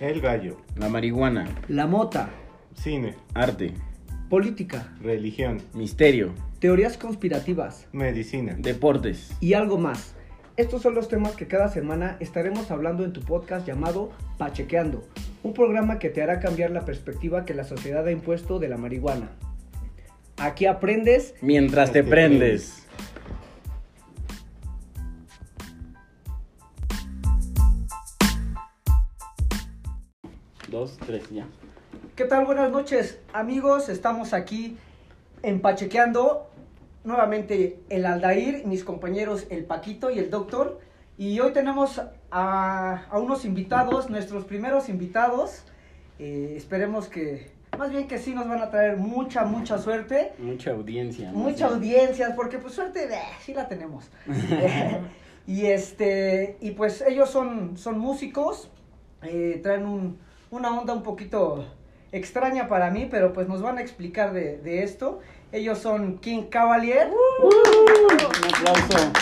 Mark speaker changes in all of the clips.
Speaker 1: El gallo.
Speaker 2: La marihuana.
Speaker 3: La mota,
Speaker 1: Cine.
Speaker 2: Arte.
Speaker 3: política,
Speaker 1: Religión.
Speaker 2: Misterio.
Speaker 3: teorías conspirativas
Speaker 1: Medicina.
Speaker 2: Deportes.
Speaker 3: y algo más. Estos son los temas que cada semana estaremos hablando en tu podcast llamado Pachequeando, un programa que te hará cambiar la perspectiva que la sociedad ha impuesto de la marihuana. Aquí aprendes
Speaker 2: Mientras te
Speaker 1: Te
Speaker 2: prendes. Dos, tres, ya.
Speaker 3: ¿Qué tal? Buenas noches, amigos. Estamos aquí en Pachequeando. Nuevamente el Aldair, mis compañeros el Paquito y el Doctor. Y hoy tenemos a, a unos invitados, nuestros primeros invitados. Eh, esperemos que, más bien que sí nos van a traer mucha, mucha suerte.
Speaker 2: Mucha audiencia. ¿no?
Speaker 3: Mucha
Speaker 2: Sí.
Speaker 3: audiencia, porque pues suerte eh, sí la tenemos. Eh, y este, y pues ellos son, son músicos, eh, traen un, una onda un poquito extraña para mí, pero pues nos van a explicar de, de esto. Ellos son King Cavalier,
Speaker 2: Un aplauso.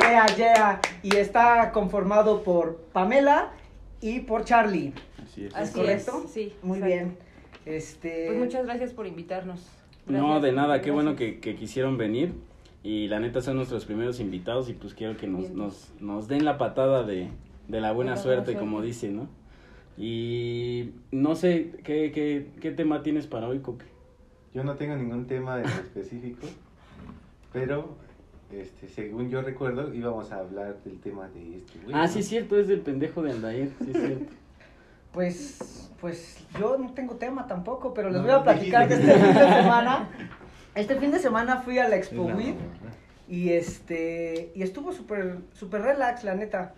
Speaker 3: yeah, yeah, y está conformado por Pamela y por Charlie.
Speaker 2: Así es.
Speaker 4: Así
Speaker 3: correcto?
Speaker 4: es, sí.
Speaker 3: Muy
Speaker 4: exacto.
Speaker 3: bien. Este,
Speaker 4: Pues muchas gracias por invitarnos.
Speaker 2: No, de nada, qué bueno que, que quisieron venir. Y la neta son nuestros primeros invitados y pues quiero que nos, nos, nos den la patada de, de la buena
Speaker 4: De la buena
Speaker 2: suerte,
Speaker 4: suerte.
Speaker 2: como dicen, ¿no? Y no sé, ¿qué, qué, qué tema tienes para hoy, Coque?
Speaker 1: Yo no tengo ningún tema en específico, pero este, según yo recuerdo íbamos a hablar del tema de este güey.
Speaker 2: Ah,
Speaker 1: ¿no?
Speaker 2: sí es cierto, es del pendejo de Aldair, sí es cierto.
Speaker 3: Pues, pues yo no tengo tema tampoco, pero les
Speaker 1: No,
Speaker 3: voy a platicar que este fin de semana, este fin de semana fui a la Expo
Speaker 1: No,
Speaker 3: y este, y estuvo súper, súper relax, la neta.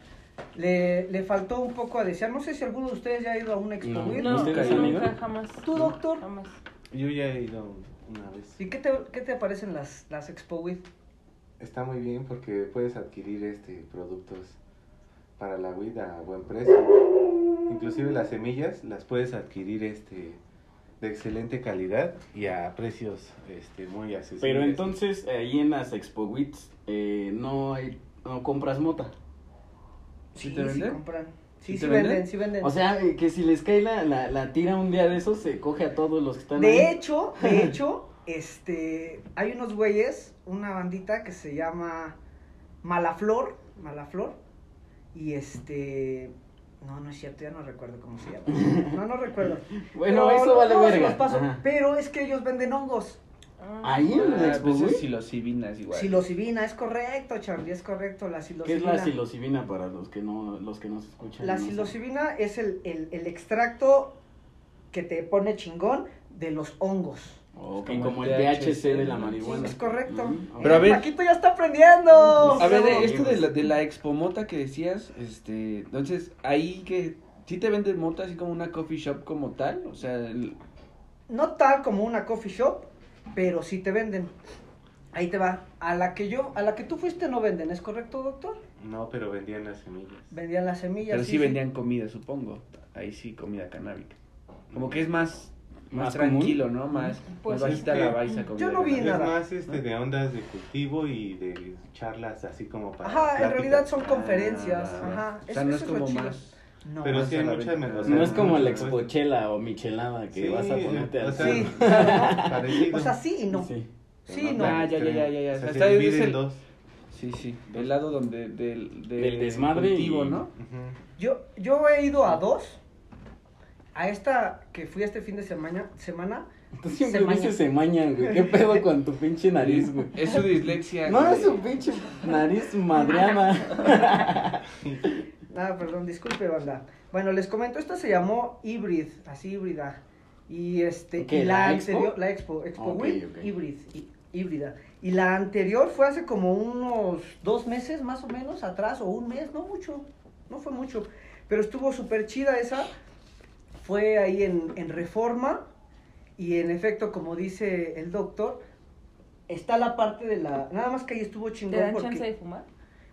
Speaker 3: Le, le faltó un poco a desear. No sé si alguno de ustedes ya ha ido a una Expo
Speaker 2: No.
Speaker 4: No,
Speaker 2: ¿Ustedes,
Speaker 4: nunca, jamás.
Speaker 3: ¿Tú, doctor?
Speaker 4: Jamás.
Speaker 1: Yo ya he ido una vez.
Speaker 3: ¿Y qué te, qué te parecen las, las Expo Weed?
Speaker 1: Está muy bien porque puedes adquirir este productos para la weed a buen precio. Inclusive las semillas las puedes adquirir este de excelente calidad y a precios este muy accesibles.
Speaker 2: Pero entonces, ahí en las Expo Wits, eh, no hay, no compras mota.
Speaker 5: ¿Sí te venden?
Speaker 3: compran. Sí,
Speaker 5: ¿Sí
Speaker 3: sí,
Speaker 5: te
Speaker 3: venden?
Speaker 5: venden?
Speaker 3: sí venden.
Speaker 2: O sea, eh, que si les cae la, la, la tira un día de esos, se coge a todos los que están
Speaker 3: De
Speaker 2: ahí.
Speaker 3: hecho, de hecho, este, hay unos güeyes, una bandita que se llama Malaflor, Malaflor, y este, no, no es cierto, ya no recuerdo cómo se llama. No, no recuerdo.
Speaker 2: Bueno,
Speaker 3: Pero
Speaker 2: eso vale
Speaker 3: se
Speaker 2: verga.
Speaker 3: los paso,
Speaker 2: Ajá.
Speaker 3: pero es que ellos venden hongos.
Speaker 4: Ah,
Speaker 2: Ahí en la
Speaker 5: Ah,
Speaker 2: Expo
Speaker 5: pues es
Speaker 2: Wits.
Speaker 5: psilocibinas igual.
Speaker 3: Psilocibina, es correcto, Charlie, es correcto, la
Speaker 2: ¿Qué
Speaker 3: psilocibina.
Speaker 2: es la psilocibina para los que no, los que nos escuchan?
Speaker 3: La
Speaker 2: No sé.
Speaker 3: psilocibina es el, el, el extracto que te pone chingón de los hongos.
Speaker 2: Ok,
Speaker 5: Como
Speaker 2: como,
Speaker 5: el
Speaker 2: el
Speaker 5: THC,
Speaker 2: de la marihuana.
Speaker 3: Sí, es correcto.
Speaker 2: Mm,
Speaker 5: Pero a
Speaker 3: El
Speaker 5: ver-
Speaker 3: Paquito ya está aprendiendo.
Speaker 5: A ver, de esto de la, de la expo mota que decías, este, entonces, ahí que, ¿sí te venden mota así como una coffee shop como tal? O sea, el-
Speaker 3: No tal como una coffee shop, pero sí te venden. Ahí te va. A la que yo, a la que tú fuiste no venden, ¿es correcto, doctor?
Speaker 1: No, pero vendían las semillas.
Speaker 3: Vendían las semillas.
Speaker 5: pero sí, vendían comida, supongo. Ahí sí, comida canábica. Como que es más, más,
Speaker 2: ¿Más
Speaker 5: tranquilo, ¿no? Más,
Speaker 4: Pues
Speaker 5: más
Speaker 4: es
Speaker 5: bajita
Speaker 1: que
Speaker 5: la baisa comida
Speaker 3: yo no vi
Speaker 1: Es
Speaker 5: canábica.
Speaker 3: nada.
Speaker 1: más este de ondas de cultivo y de charlas así como para
Speaker 3: Ajá, en realidad son
Speaker 5: Ah,
Speaker 3: conferencias. Ajá.
Speaker 5: O sea,
Speaker 3: eso-
Speaker 5: no
Speaker 3: eso
Speaker 5: es como
Speaker 3: chido.
Speaker 5: más...
Speaker 3: No.
Speaker 1: Pero
Speaker 5: más
Speaker 1: sí hay
Speaker 5: a la
Speaker 1: mucha
Speaker 5: venta.
Speaker 1: o sea,
Speaker 2: No es como la expochela o michelada que
Speaker 1: sí,
Speaker 2: vas a ponerte
Speaker 1: o
Speaker 2: al
Speaker 1: sea,
Speaker 3: Sí. O sea, sí y no.
Speaker 2: Sí.
Speaker 3: Sí, no.
Speaker 5: Ah, ya, ya, ya, ya, ya.
Speaker 1: O sea,
Speaker 5: el-
Speaker 1: dos.
Speaker 5: Sí, sí, del lado donde, del, de-
Speaker 2: Del desmadre
Speaker 5: cultivo,
Speaker 2: y-
Speaker 5: ¿no?
Speaker 3: Yo, yo he ido a dos. A esta que fui este fin de semana, semana
Speaker 2: Tú siempre
Speaker 3: Se
Speaker 2: dices se mañan, güey. ¿Qué pedo con tu pinche nariz, güey?
Speaker 5: Es su dislexia.
Speaker 2: No,
Speaker 5: güey.
Speaker 2: es su pinche nariz madreana.
Speaker 3: Ah, perdón, disculpe, banda. Bueno, les comento, esta se llamó Hybrid, así híbrida. Y este,
Speaker 2: ¿Qué,
Speaker 3: y
Speaker 2: la
Speaker 3: la,
Speaker 2: Expo?
Speaker 3: anterior, la Expo, Expo Week. Hybrid, hí- híbrida. Y la anterior fue hace como unos dos meses más o menos atrás, o un mes, no mucho, no fue mucho. Pero estuvo súper chida esa. Fue ahí en, en Reforma. Y en efecto, como dice el doctor, está la parte de la. Nada más que ahí estuvo
Speaker 4: ¿Te
Speaker 3: chingón.
Speaker 4: dan
Speaker 3: porque
Speaker 4: chance de fumar?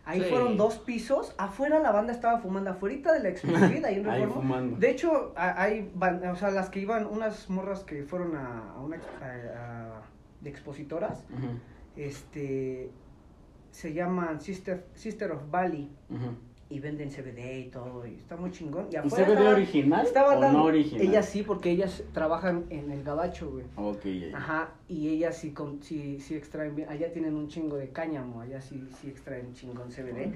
Speaker 3: Ahí
Speaker 5: Sí.
Speaker 3: fueron dos pisos. Afuera la banda estaba fumando. Afuera de la exposición, ahí en
Speaker 2: Ahí
Speaker 3: Reforma.
Speaker 2: fumando.
Speaker 3: De hecho, hay, o sea, las que iban, unas morras que fueron a, a una a- a- de expositoras, este, se llaman Sister, Sister of Bali.
Speaker 2: ujú.
Speaker 3: Y venden CBD y todo, y está muy chingón. Y
Speaker 2: ¿Un
Speaker 3: afuera
Speaker 2: CBD
Speaker 3: estaban-
Speaker 2: original
Speaker 3: estaban
Speaker 2: o
Speaker 3: dando-
Speaker 2: no original?
Speaker 3: Ellas sí, porque ellas trabajan en el gabacho, güey.
Speaker 2: Ok, ya.
Speaker 3: Ajá, y ellas sí, con, sí, sí extraen bien, allá tienen un chingo de cáñamo, allá sí, sí extraen chingón CBD.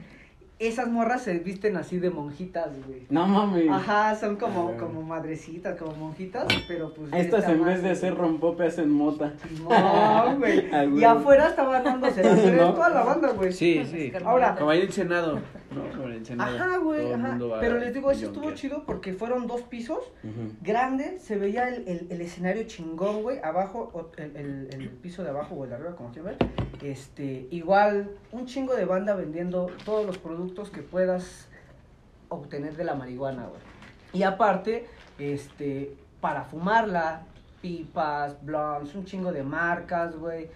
Speaker 3: Esas morras se visten así de monjitas, güey.
Speaker 2: No mames.
Speaker 3: Ajá, son como,
Speaker 2: Ah.
Speaker 3: como madrecitas, como monjitas, pero pues...
Speaker 2: Estas
Speaker 3: esta
Speaker 2: en vez de hacer rompope hacen mota.
Speaker 3: No, güey. Y afuera estaban dándose las
Speaker 2: ¿No?
Speaker 3: toda la banda, güey.
Speaker 5: Sí, sí.
Speaker 3: Ahora-
Speaker 5: Como ahí en Senado, ¿no? Senado.
Speaker 3: Ajá, güey, ajá. Pero les digo, eso estuvo chido porque fueron dos pisos
Speaker 2: Ujú.
Speaker 3: grande, se veía el, el, el escenario chingón, güey, abajo, el, el, el piso de abajo o el de arriba, como quieran ver, este, igual, un chingo de banda vendiendo todos los productos que puedas obtener de la marihuana, güey. Y aparte, este, para fumarla, pipas, blondes, un chingo de marcas, güey.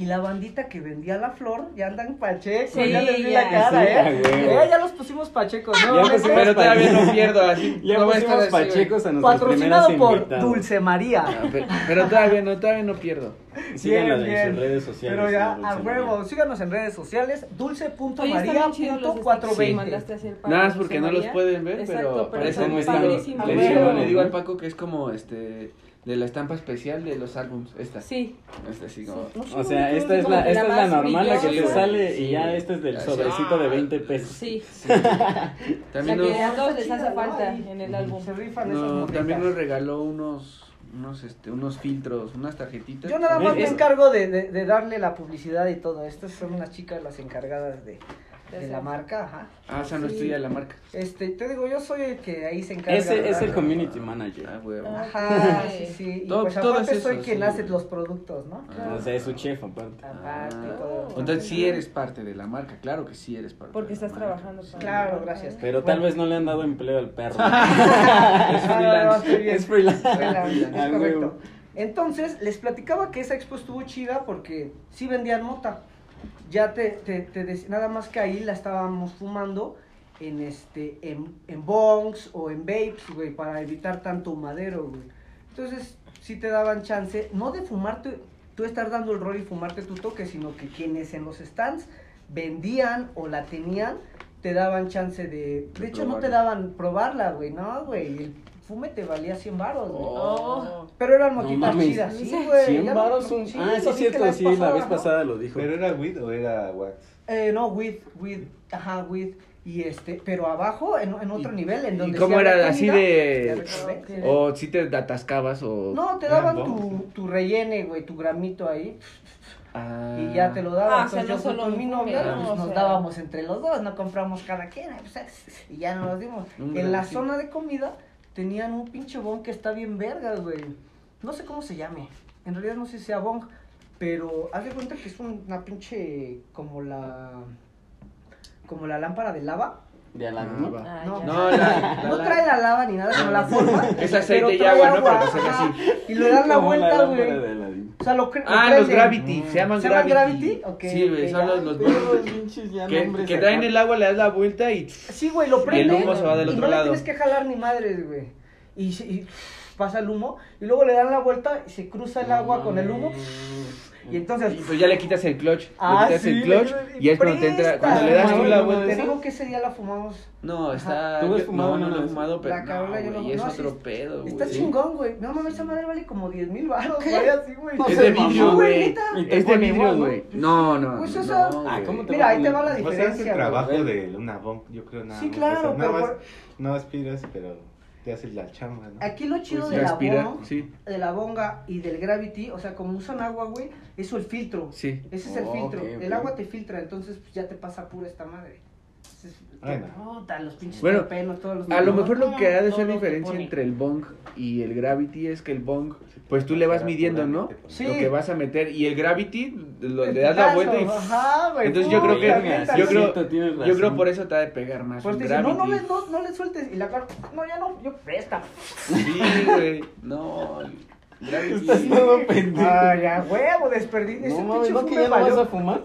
Speaker 3: Y la bandita que vendía la flor, ya andan pachecos,
Speaker 4: Sí,
Speaker 3: ya les vi
Speaker 4: ya.
Speaker 3: la cara,
Speaker 2: Sí,
Speaker 3: ¿eh? Eh, Ya los pusimos pachecos, ¿no?
Speaker 2: Ya
Speaker 3: ¿Ves?
Speaker 2: pusimos
Speaker 5: Pero todavía no pierdo así.
Speaker 2: Ya
Speaker 5: no
Speaker 2: pusimos pachecos a nuestros
Speaker 3: Patrocinado por
Speaker 2: invitados.
Speaker 3: Dulce María.
Speaker 5: Pe- Pero todavía no, todavía no pierdo.
Speaker 2: Síganla
Speaker 3: Bien,
Speaker 2: en
Speaker 3: bien.
Speaker 2: sus redes sociales.
Speaker 3: Pero ya,
Speaker 2: Dulce
Speaker 3: a
Speaker 2: María.
Speaker 3: huevo, síganos en redes sociales,
Speaker 4: Oye, están bien chidos los stickers que
Speaker 3: dulce.420.
Speaker 4: mandaste a hacer para
Speaker 5: Nada más porque no los pueden ver,
Speaker 4: Exacto,
Speaker 5: pero
Speaker 4: pero
Speaker 5: parece
Speaker 4: están
Speaker 2: como
Speaker 5: que
Speaker 2: están.
Speaker 4: padrísimos.
Speaker 5: le,
Speaker 3: A
Speaker 5: digo,
Speaker 3: huevo.
Speaker 5: le digo al Paco que es como este de la estampa especial de los álbums. Esta.
Speaker 4: Sí,
Speaker 5: Esta como.
Speaker 2: O sea, esta es la, esta
Speaker 4: la
Speaker 2: es la normal, la que te sale
Speaker 5: Sí.
Speaker 2: y ya este es del
Speaker 5: Así.
Speaker 2: sobrecito de 20 pesos.
Speaker 4: sí.
Speaker 5: También
Speaker 4: la
Speaker 5: nos,
Speaker 4: que a todos les hace falta en el álbum.
Speaker 3: Se rifan esas
Speaker 5: no,
Speaker 3: morritas.
Speaker 5: también nos regaló unos unos este unos filtros, unas tarjetitas.
Speaker 3: Yo nada más me encargo de, de, de darle la publicidad y todo. Estas son unas chicas las encargadas de, de la marca, ajá.
Speaker 5: Ah, o sea, no es
Speaker 4: Sí.
Speaker 5: tuya la marca.
Speaker 3: Este, te digo, yo soy el que ahí se encarga.
Speaker 2: Ese es el community manager.
Speaker 5: Ah.
Speaker 4: Ah.
Speaker 3: Ajá,
Speaker 4: Ok.
Speaker 3: sí, sí. Y
Speaker 5: Todo-
Speaker 3: pues
Speaker 5: todo
Speaker 3: aparte
Speaker 5: es
Speaker 3: soy
Speaker 5: eso,
Speaker 3: quien
Speaker 5: sí.
Speaker 3: hace los productos, ¿no?
Speaker 5: Ah.
Speaker 2: O sea, es su chef aparte.
Speaker 3: Aparte,
Speaker 5: Ah.
Speaker 3: todo.
Speaker 5: Entonces sí eres parte de la marca, claro que sí eres parte.
Speaker 4: Porque
Speaker 5: de la
Speaker 4: estás
Speaker 5: marca.
Speaker 4: trabajando para
Speaker 3: Claro, gracias.
Speaker 2: Pero tal vez no le han dado empleo al perro.
Speaker 5: Es
Speaker 3: Ah,
Speaker 5: freelance.
Speaker 3: estoy bien.
Speaker 2: Es freelance.
Speaker 3: Freelance, es
Speaker 2: Ah,
Speaker 3: correcto. Entonces, les platicaba que esa expo estuvo chida porque sí vendían mota. Ya te, te, te nada más que ahí la estábamos fumando en este, en, en bongs o en vapes, güey, para evitar tanto madero, güey. Entonces, sí te daban chance, no de fumarte, tú estar dando el rol y fumarte tu toque, sino que quienes en los stands vendían o la tenían, te daban chance de... De hecho, no te daban probarla, güey, no, güey. El fume te valía 100 baros, güey.
Speaker 4: Oh.
Speaker 3: Pero eran
Speaker 2: No
Speaker 3: motitas
Speaker 2: mames.
Speaker 3: chidas, sí, güey.
Speaker 2: 100
Speaker 3: ya
Speaker 2: varos
Speaker 3: lo-
Speaker 2: un... ah, sí,
Speaker 3: lo
Speaker 2: es cierto, sí, la vez
Speaker 3: ¿no?
Speaker 2: pasada lo dijo.
Speaker 1: ¿Pero era weed o era wax?
Speaker 3: Eh, no, with, with, ajá, with. Y este, pero abajo, en, en otro
Speaker 5: ¿Y-
Speaker 3: nivel, en
Speaker 5: ¿Y
Speaker 3: donde
Speaker 5: cómo
Speaker 3: sí había
Speaker 5: era así de o si te atascabas o
Speaker 3: No, te daban tu,
Speaker 1: ¿no?
Speaker 3: tu rellene, güey, tu gramito ahí,
Speaker 5: Ah.
Speaker 3: y ya te lo daban.
Speaker 4: Ah, o sea,
Speaker 3: Entonces,
Speaker 4: no
Speaker 3: yo
Speaker 4: solo
Speaker 3: con mi novia,
Speaker 4: fume,
Speaker 3: pues,
Speaker 4: ¿no?
Speaker 3: Nos
Speaker 4: sea.
Speaker 3: dábamos entre los dos, no compramos cada quien, pues, y ya nos los dimos.
Speaker 5: Un
Speaker 3: en la zona de comida tenían un pinche bong que está bien vergas, güey. No sé cómo se llame. En realidad no sé si sea bong, pero haz de cuenta que es una pinche como la como la lámpara de lava.
Speaker 2: De Aladín,
Speaker 5: Ah,
Speaker 2: ¿no?
Speaker 4: Ah,
Speaker 3: No.
Speaker 5: No, la, la-
Speaker 3: No trae la lava ni nada, sino la forma.
Speaker 5: Es aceite y agua, ¿no? Para que se haga
Speaker 3: ajá,
Speaker 5: así.
Speaker 3: Y le dan la vuelta, güey. O sea, lo, cre- lo
Speaker 5: Ah, los
Speaker 3: prenden.
Speaker 5: Gravity, se llaman
Speaker 3: ¿Se llaman
Speaker 5: Gravity.
Speaker 3: Gravity? Ok,
Speaker 5: sí, güey, son los, los
Speaker 2: ya
Speaker 5: Que, que traen el agua, le das la vuelta y
Speaker 3: Sí, güey, lo
Speaker 5: Y el
Speaker 3: prende.
Speaker 5: humo se va del
Speaker 3: y
Speaker 5: otro
Speaker 3: no
Speaker 5: lado.
Speaker 3: le tienes que jalar ni madres, güey. Y, se- y pasa el humo, y luego le dan la vuelta y se cruza el agua con el humo. Y entonces.
Speaker 5: Y pues ya le quitas el clutch.
Speaker 3: Ah,
Speaker 5: le quitas
Speaker 3: sí,
Speaker 5: el clutch
Speaker 3: le-
Speaker 5: y es cuando te entra. Cuando le das tú la vuelta.
Speaker 3: Te digo que ese día la fumamos.
Speaker 5: No, está.
Speaker 2: ¿Tú has fumado
Speaker 5: no, no lo he fumado, pero.
Speaker 3: La Carola,
Speaker 5: no,
Speaker 3: yo no-
Speaker 5: güey, es otro pedo, güey.
Speaker 3: Está chingón, güey. No mames, esa madre vale como 10 mil baros, güey, así, güey.
Speaker 2: No
Speaker 5: Es
Speaker 2: sé,
Speaker 5: de vidrio,
Speaker 3: güey.
Speaker 2: Y
Speaker 5: Es de vidrio, güey. No, no.
Speaker 3: Pues
Speaker 5: no,
Speaker 3: esa-
Speaker 5: güey.
Speaker 2: Ah, ¿cómo te
Speaker 3: Mira, ahí te va la
Speaker 1: Pues
Speaker 3: diferencia.
Speaker 1: hace el trabajo de una bomba, yo creo nada
Speaker 3: Sí, claro,
Speaker 1: O sea,
Speaker 3: pero
Speaker 1: no aspiras, pero te haces la chamba, ¿no?
Speaker 3: Aquí lo chido
Speaker 5: Pues
Speaker 3: de la bonga,
Speaker 5: sí.
Speaker 3: de la bonga y del gravity, o sea, como usan agua, güey, eso el filtro.
Speaker 5: Sí.
Speaker 3: Ese es el
Speaker 2: Oh,
Speaker 3: filtro. El agua te filtra, entonces pues, ya te pasa pura esta madre. Puta, los pinches
Speaker 5: Bueno,
Speaker 3: todos los
Speaker 5: A lo mejor lo que ha de ser diferencia entre el bong y el gravity es que el bong, pues tú le vas midiendo, ¿no?
Speaker 3: Sí.
Speaker 5: Lo que vas a meter y el gravity lo, le das la vuelta y
Speaker 3: Ajá, güey,
Speaker 5: Entonces yo creo que- yo creo- yo creo por eso te ha de pegar más
Speaker 3: Pues te dicen, no, no le,
Speaker 5: gravity.
Speaker 3: no, no le sueltes. Y la cara, no, ya no, yo presta.
Speaker 5: Sí, güey. No, gravity.
Speaker 2: Estás todo pendejo.
Speaker 3: Ah, ya, huevo, desperdicio.
Speaker 2: No mames, ¿no que
Speaker 3: fume
Speaker 2: ya no vas a fumar?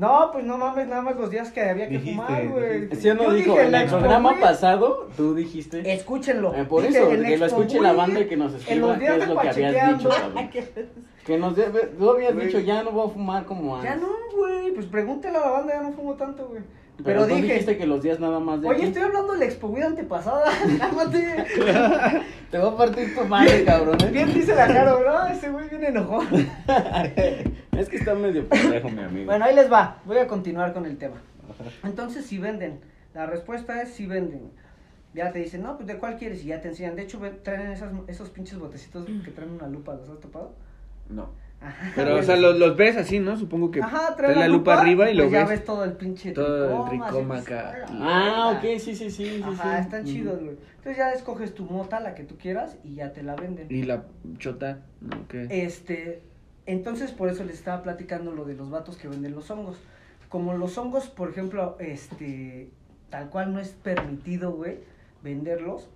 Speaker 3: No, pues no mames, nada más los días que había que
Speaker 1: Dijiste,
Speaker 3: fumar, güey.
Speaker 1: dijiste.
Speaker 2: ¿Sí no
Speaker 3: Yo
Speaker 2: dijo?
Speaker 3: dije,
Speaker 2: En
Speaker 3: la
Speaker 2: el
Speaker 3: Expo
Speaker 2: programa
Speaker 3: Weed,
Speaker 2: pasado, tú dijiste...
Speaker 3: Escúchenlo.
Speaker 2: Eh, por
Speaker 3: Dije,
Speaker 2: eso,
Speaker 3: en
Speaker 2: que lo
Speaker 3: Expo
Speaker 2: escuche la
Speaker 3: Weed,
Speaker 2: banda y que nos
Speaker 3: En
Speaker 2: escriba
Speaker 3: los
Speaker 2: qué
Speaker 3: días
Speaker 2: es
Speaker 3: de
Speaker 2: lo que habías
Speaker 3: pachequeando.
Speaker 2: dicho, cabrón. Que nos de- tú habías
Speaker 3: Güey.
Speaker 2: dicho, ya no voy a fumar como
Speaker 3: Ya
Speaker 2: antes.
Speaker 3: no, güey. Pues pregúntale a la banda, ya no fumo tanto, güey. Pero
Speaker 2: tú
Speaker 3: dije-
Speaker 2: dijiste que los días nada más de
Speaker 3: Oye,
Speaker 2: aquí.
Speaker 3: estoy hablando de la Expo Vida antepasada. Cálmate.
Speaker 2: Te voy a partir tu madre, cabrón. ¿eh?
Speaker 3: Bien dice la cara, ¿no? Ese güey viene enojón.
Speaker 2: Es que está medio pendejo, mi amigo.
Speaker 3: Bueno, ahí les va. Voy a continuar con el tema. Entonces, si venden. La respuesta es si venden. Ya te dicen, no, pues de cuál quieres y ya te enseñan. De hecho, ven- traen esas, esos pinches botecitos que traen una lupa. ¿Los has topado?
Speaker 5: No.
Speaker 3: Ajá.
Speaker 5: Pero, o sea, los, los ves así, ¿no? Supongo que
Speaker 3: Ajá,
Speaker 5: trae la lupa, arriba y lo
Speaker 3: pues ya
Speaker 5: ves.
Speaker 3: ves todo el pinche
Speaker 5: todo el
Speaker 3: pues,
Speaker 5: acá.
Speaker 2: Ah, ok, sí, sí, sí.
Speaker 3: Ajá,
Speaker 2: sí.
Speaker 3: están chidos, güey. Entonces ya escoges tu mota, la que tú quieras, y ya te la venden.
Speaker 5: Y la chota, ¿no? ¿Qué?
Speaker 3: Este, entonces por eso les estaba platicando lo de los vatos que venden los hongos. Como los hongos, por ejemplo, este, tal cual no es permitido, güey, venderlos.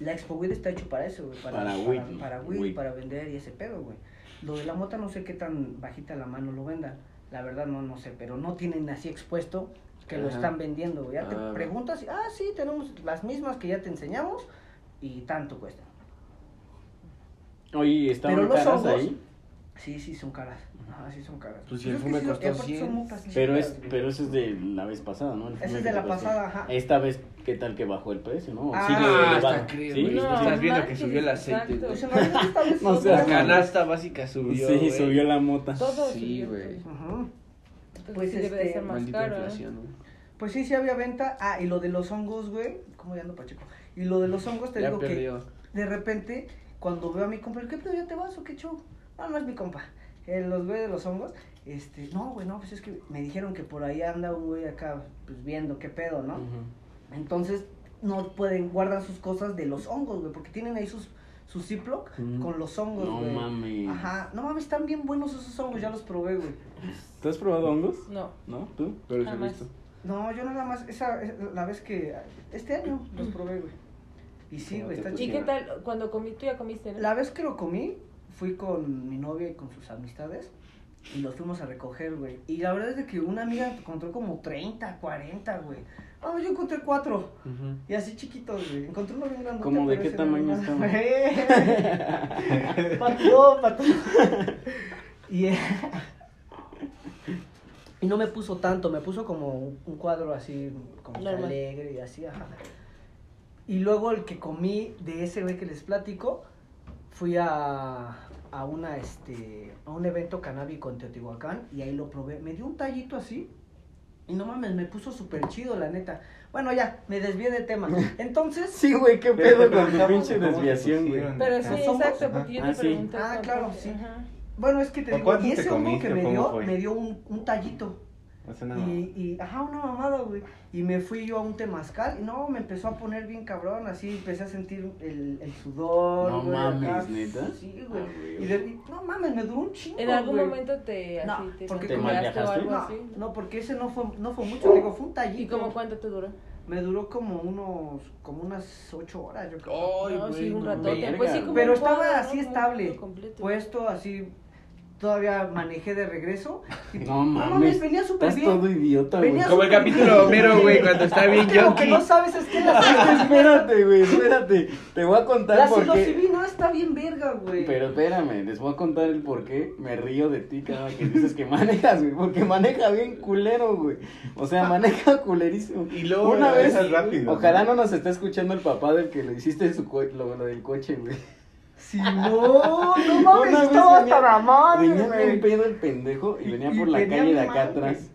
Speaker 3: La Expo Weed está hecho para eso, güey, para,
Speaker 2: Para
Speaker 3: para,
Speaker 2: weed,
Speaker 3: para,
Speaker 2: ¿no?
Speaker 3: weed,
Speaker 2: Weed.
Speaker 3: para vender y ese pedo, güey. Lo de la mota no sé qué tan bajita la mano lo vendan. La verdad no, no sé, pero no tienen así expuesto que lo están vendiendo, güey. Ya te
Speaker 5: Ah.
Speaker 3: preguntas, ah, sí, tenemos las mismas que ya te enseñamos y tanto cuesta.
Speaker 2: Oye, ¿estaban
Speaker 3: Pero los hongos-
Speaker 2: ahí?
Speaker 3: Sí, sí, son caras. Ajá, sí, son caras.
Speaker 5: Pues si el fume costó
Speaker 3: y aparte
Speaker 5: 100.
Speaker 3: son motas
Speaker 2: Pero es, pero ese es de la vez pasada, ¿no?
Speaker 3: Ese es de la pasada, ajá.
Speaker 2: Esta vez, ¿qué tal que bajó el precio, no?
Speaker 3: Ah,
Speaker 2: Sigue
Speaker 3: está
Speaker 2: ¿Sí?
Speaker 5: Estás viendo que subió el aceite,
Speaker 2: No
Speaker 5: La canasta básica subió.
Speaker 2: Sí, subió la mota.
Speaker 4: Todo
Speaker 5: Sí, güey.
Speaker 4: pues.
Speaker 3: Ajá. Pues,
Speaker 4: sí debe de
Speaker 3: este,
Speaker 4: ser más
Speaker 5: Maldita
Speaker 4: caro. ¿eh?
Speaker 3: Pues sí, sí había venta. Ah, y lo de los hongos, güey. ¿Cómo ya ando, Pacheco? Y lo de los hongos, te digo que de repente, cuando veo a mi compa, ¿qué pedo ya te vas o qué show? No, no es mi compa. Eh, los güey de los hongos, este, no, güey, no, pues es que me dijeron que por ahí anda un güey acá, pues viendo qué pedo, ¿no? Entonces, no pueden, guardan sus cosas de los hongos, güey, porque tienen ahí sus, sus Ziploc
Speaker 2: Mm.
Speaker 3: con los hongos,
Speaker 2: No
Speaker 3: güey.
Speaker 2: mames.
Speaker 3: Ajá, no mames, están bien buenos esos hongos, ya los probé, güey.
Speaker 2: ¿Tú has probado hongos?
Speaker 4: No.
Speaker 2: ¿No? ¿Tú?
Speaker 5: Pero se ha
Speaker 4: Jamás.
Speaker 5: visto.
Speaker 3: No, yo nada más, esa, es la vez que, este año los probé, güey. Y sí,
Speaker 1: ¿Cómo
Speaker 3: güey, está
Speaker 4: ¿Y
Speaker 3: chido.
Speaker 4: qué tal cuando comí? Tú ya comiste, ¿no?
Speaker 3: La vez que lo comí, fui con mi novia y con sus amistades y los fuimos a recoger, güey. Y la verdad es de que una amiga encontró como 30, 40, güey. Ah, yo encontré cuatro. Y así chiquitos, güey. Encontré uno bien grandote.
Speaker 2: ¿Cómo de
Speaker 3: pero
Speaker 2: qué
Speaker 3: ese
Speaker 2: tamaño estaba?
Speaker 3: Pató, pató. Y, eh, y no me puso tanto, me puso como un cuadro así, como alegre y así, ajá. Y luego el que comí de ese güey que les platico, fui a, a una, este, a un evento canábico en Teotihuacán y ahí lo probé. Me dio un tallito así y no mames, me puso súper chido, la neta. Bueno, ya, me desvié de tema. Entonces,
Speaker 2: Sí, güey, qué pedo con tu pinche desviación, güey.
Speaker 4: Pero sí,
Speaker 3: ¿Somos?
Speaker 4: exacto, porque yo
Speaker 2: Ah,
Speaker 4: te
Speaker 2: sí.
Speaker 4: pregunté.
Speaker 3: Ah, claro, sí.
Speaker 4: Ajá.
Speaker 3: bueno, es que te
Speaker 1: ¿Con
Speaker 3: digo, y ese hongo
Speaker 1: comiste
Speaker 3: que me dio,
Speaker 1: fue?
Speaker 3: me dio un, un tallito. Y, y, ajá, una mamada, güey. Y me fui yo a un temazcal y no, me empezó a poner bien cabrón, así empecé a sentir el, el sudor.
Speaker 2: No
Speaker 3: güey, acá.
Speaker 2: mames, ¿neta?
Speaker 3: Sí, güey.
Speaker 2: Ah, güey.
Speaker 3: Y de, y- no mames, me duró un chingo.
Speaker 4: ¿En algún
Speaker 3: güey.
Speaker 4: momento te,
Speaker 3: No,
Speaker 4: así, te,
Speaker 3: porque
Speaker 2: ¿Te
Speaker 4: masturbaste o algo
Speaker 3: No,
Speaker 4: así?
Speaker 3: no, porque ese no fue, no fue mucho, digo, fue un tallito.
Speaker 4: ¿Y como cuánto te duró?
Speaker 3: Me duró como unos, como unas ocho horas, yo creo.
Speaker 5: Ay,
Speaker 4: no, sí,
Speaker 5: güey,
Speaker 4: un
Speaker 5: no
Speaker 4: ratote.
Speaker 2: verga.
Speaker 4: Pues sí, como
Speaker 3: Pero
Speaker 4: un
Speaker 3: estaba así estable, puesto así, todavía manejé de regreso. y-
Speaker 2: No mames,
Speaker 3: venía súper bien.
Speaker 2: todo idiota, güey.
Speaker 5: Como el capítulo Homero, güey, cuando está bien
Speaker 3: Es que lo que
Speaker 5: yonki.
Speaker 3: no sabes es que la
Speaker 2: espérate, güey, espérate. Te voy a contar
Speaker 3: La
Speaker 2: por qué.
Speaker 3: psilocibina no está bien verga, güey.
Speaker 2: Pero espérame, les voy a contar el por qué me río de ti cada que dices que manejas, güey. Porque maneja bien culero, güey. O sea, maneja culerísimo.
Speaker 5: Y luego
Speaker 2: Una vez,
Speaker 1: rápido,
Speaker 2: ojalá
Speaker 1: ¿no?
Speaker 2: no nos esté escuchando el papá del que le hiciste su co lo, lo del coche, güey.
Speaker 3: Si no, no mames,
Speaker 2: Una vez
Speaker 3: estaba
Speaker 2: venía-
Speaker 3: hasta la madre,
Speaker 2: Venía bien pedo el pendejo y
Speaker 3: Y-
Speaker 2: venía
Speaker 3: y
Speaker 2: por la
Speaker 3: venía
Speaker 2: calle de acá
Speaker 3: güey.
Speaker 2: atrás.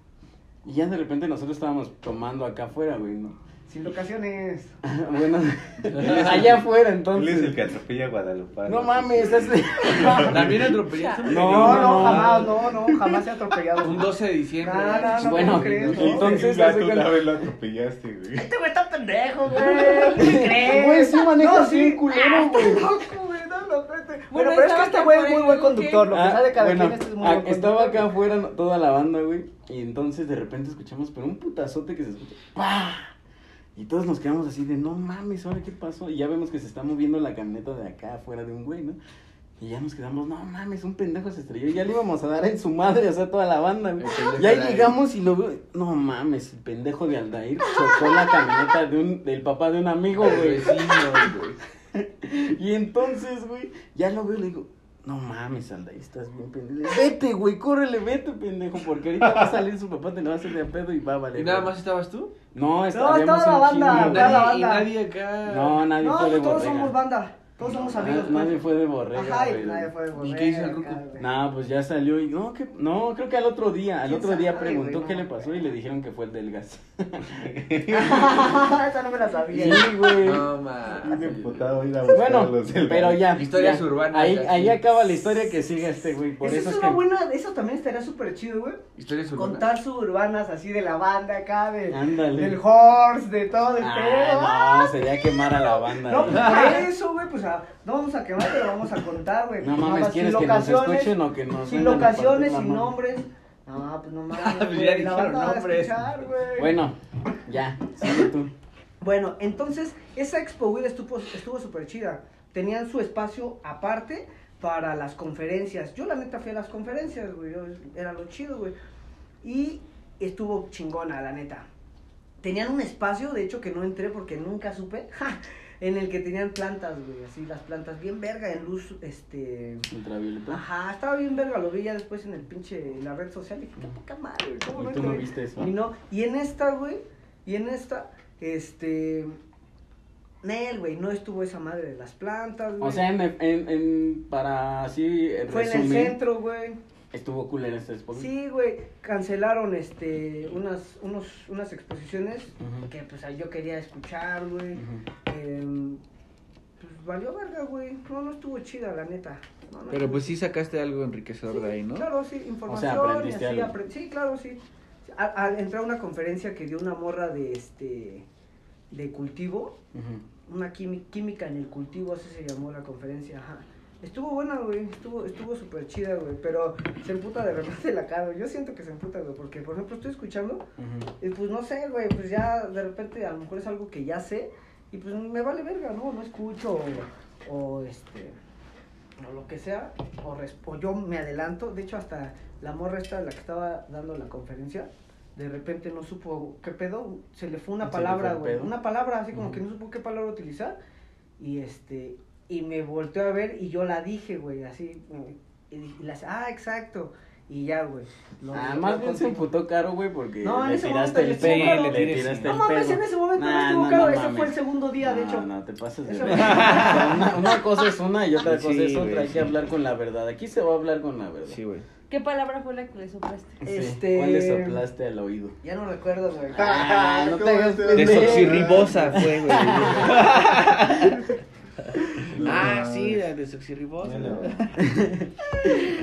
Speaker 2: Y ya de repente nosotros estábamos tomando acá afuera, güey, ¿no?
Speaker 3: Sin locaciones.
Speaker 2: bueno, allá afuera
Speaker 1: Él es el
Speaker 2: entonces.
Speaker 1: que atropella a Guadalupe.
Speaker 2: No mames, es...
Speaker 5: También atropellaste.
Speaker 2: No,
Speaker 3: No, no,
Speaker 2: no.
Speaker 3: jamás, no, no, jamás se ha atropellado.
Speaker 5: Un 12 de diciembre.
Speaker 3: No, no, no,
Speaker 2: Bueno,
Speaker 3: ¿cómo crees?
Speaker 2: entonces-
Speaker 1: Entonces,
Speaker 2: hace
Speaker 1: tú una vez lo atropellaste, güey.
Speaker 3: Este güey está pendejo, güey. ¿Qué crees?
Speaker 2: Güey, sí maneja
Speaker 3: No, sí.
Speaker 2: bien culero,
Speaker 3: Ah,
Speaker 2: güey.
Speaker 4: Bueno,
Speaker 3: Bueno, pero es que este güey es muy buen
Speaker 4: ¿y luego
Speaker 3: conductor. Lo que
Speaker 2: Ah,
Speaker 3: sabe cada
Speaker 2: bueno,
Speaker 3: quien este es muy
Speaker 2: ah,
Speaker 3: buen
Speaker 2: estaba acá afuera toda la banda, güey. Y entonces de repente escuchamos, pero un putazote que se escucha. ¡Pah! Y todos nos quedamos así de, no mames, ¿ahora qué pasó? Y ya vemos que se está moviendo la camioneta de acá afuera de un güey, ¿no? Y ya nos quedamos, no mames, un pendejo se estrelló. Y ya le íbamos a dar en su madre, o sea, toda la banda, güey.
Speaker 5: El pendejo
Speaker 2: Y ahí
Speaker 5: de ahí.
Speaker 2: llegamos y lo veo, no mames, el pendejo de Aldair chocó la camioneta de un, del papá de un amigo, güey.
Speaker 5: Vecino, güey.
Speaker 2: Y entonces, güey, ya lo veo y le digo, No mames, Aldair, estás bien pendejo. Vete, güey, córrele, vete, pendejo, porque ahorita va a salir su papá, te lo va a hacer de pedo y va a valer.
Speaker 5: ¿Y nada
Speaker 2: güey.
Speaker 5: más estabas tú?
Speaker 2: No, est-
Speaker 3: No,
Speaker 2: habíamos
Speaker 3: estaba la banda,
Speaker 2: chingo,
Speaker 5: Y
Speaker 3: toda la
Speaker 5: nadie, y
Speaker 3: banda.
Speaker 5: nadie acá.
Speaker 2: No, nadie
Speaker 3: No,
Speaker 2: fue de
Speaker 3: todos
Speaker 2: borrega.
Speaker 3: somos banda. Todos somos amigos.
Speaker 2: Nadie
Speaker 3: pues.
Speaker 2: fue de borrega,
Speaker 3: Ajá, y
Speaker 2: güey.
Speaker 3: nadie fue de
Speaker 5: ¿Y
Speaker 3: borrega.
Speaker 5: qué hizo el ruco?
Speaker 2: Nah, pues ya salió y no, que no, creo que al otro día, al
Speaker 3: ¿Quién
Speaker 2: otro día preguntó
Speaker 3: güey?
Speaker 2: qué
Speaker 3: No.
Speaker 2: le pasó y le dijeron que fue el del gas.
Speaker 3: Esa no me la sabía.
Speaker 2: Sí, güey.
Speaker 5: No, mames.
Speaker 1: A
Speaker 2: Bueno, pero ya.
Speaker 5: Historias
Speaker 2: ya.
Speaker 5: urbanas,
Speaker 2: Ahí,
Speaker 5: así.
Speaker 2: ahí acaba la historia que sigue este güey. Por
Speaker 3: Esa
Speaker 2: eso
Speaker 3: es
Speaker 2: es
Speaker 3: una
Speaker 2: que.
Speaker 3: buena, eso también estaría súper chido, güey.
Speaker 5: Historias urbanas.
Speaker 3: Contar suburbanas así de la banda acá, de,
Speaker 2: Ándale.
Speaker 3: del horse, de todo el pedo.
Speaker 2: Ah, no, sería quemar a la banda.
Speaker 3: No,
Speaker 2: güey.
Speaker 3: pues por eso, güey, pues no vamos a quemar, pero vamos a contar, güey.
Speaker 2: No mames, ¿quieres
Speaker 3: sin
Speaker 2: que nos
Speaker 3: locaciones,
Speaker 2: escuchen o que nos
Speaker 3: Sin locaciones, sin nombres. No, pues no mames.
Speaker 5: Pues ya dijeron nombres.
Speaker 3: escuchar.
Speaker 2: Bueno, ya, sigue tú.
Speaker 3: Bueno, entonces esa Expo Will estuvo estuvo súper chida. Tenían su espacio aparte para las conferencias. Yo la neta fui a las conferencias, güey. Era lo chido, güey. Y estuvo chingona, la neta. Tenían un espacio, de hecho, que no entré porque nunca supe, en el que tenían plantas, güey. Así, las plantas bien verga en luz, este...
Speaker 2: Ultravioleta.
Speaker 3: Ajá, estaba bien verga, lo vi ya después en el pinche, en la red social y dije, qué poca madre, ¿cómo
Speaker 2: ¿Y tú no
Speaker 3: entré?".
Speaker 2: viste eso?
Speaker 3: Y no, y en esta, güey, y en esta, este, Nel, güey, no estuvo esa madre de las plantas, güey.
Speaker 2: O sea, en, en, en- para así
Speaker 3: Fue en el centro, güey.
Speaker 2: Estuvo culera esta expo.
Speaker 3: Sí, güey, cancelaron, este, unas, unos, unas exposiciones
Speaker 2: Ujú.
Speaker 3: que, pues, ahí yo quería escuchar, güey. Em, pues, valió verga, güey. No, no estuvo chida, la neta. No, no
Speaker 5: Pero pues sí sacaste algo enriquecedor de ahí, ¿no?
Speaker 3: Claro, sí, información.
Speaker 2: aprendiste
Speaker 3: y así,
Speaker 2: algo.
Speaker 3: sí, claro, sí. Al, entrar a una conferencia que dio una morra de este de cultivo, una química en el cultivo, así se llamó la conferencia, ajá. Estuvo buena, güey, estuvo estuvo súper chida, güey, pero se emputa de repente la cara. Yo siento que se emputa, güey, porque, por ejemplo, estoy escuchando y pues no sé, güey, pues ya de repente a lo mejor es algo que ya sé y pues me vale verga, ¿no? No escucho o, o, este o lo que sea o, o yo me adelanto, de hecho hasta la morra esta la que estaba dando la conferencia de repente no supo qué pedo, se le fue una palabra, güey, una palabra así como que no supo qué palabra utilizar y este y me volteó a ver y yo la dije, güey, así y, dije- y la ah, exacto. Y ya, güey.
Speaker 2: Ah, más bien se emputó caro, güey, porque
Speaker 3: No,
Speaker 2: le tiraste el
Speaker 3: caro.
Speaker 2: le tiraste
Speaker 3: No
Speaker 2: el
Speaker 3: mames,
Speaker 2: pedo.
Speaker 3: en ese momento no estuvo
Speaker 2: no,
Speaker 3: caro.
Speaker 2: no
Speaker 3: Ese
Speaker 2: mames.
Speaker 3: fue el segundo día, de
Speaker 2: No,
Speaker 3: hecho.
Speaker 2: No, te pases de una, una cosa es una y otra
Speaker 5: Sí,
Speaker 2: cosa es otra. Hay
Speaker 5: sí.
Speaker 2: que hablar con la verdad. Aquí se va a hablar con la verdad.
Speaker 5: Sí, güey.
Speaker 4: ¿Qué palabra fue la que le soplaste?
Speaker 2: Sí.
Speaker 3: Este-
Speaker 2: ¿Cuál le soplaste al oído?
Speaker 3: Ya no recuerdo, güey.
Speaker 2: Ah, no te
Speaker 1: ¿Cómo
Speaker 2: hagas.
Speaker 5: Desoxirribosa fue, güey.
Speaker 1: No,
Speaker 5: ah,
Speaker 1: no,
Speaker 5: sí,
Speaker 1: no.
Speaker 5: la desoxirribosa.
Speaker 1: Bueno.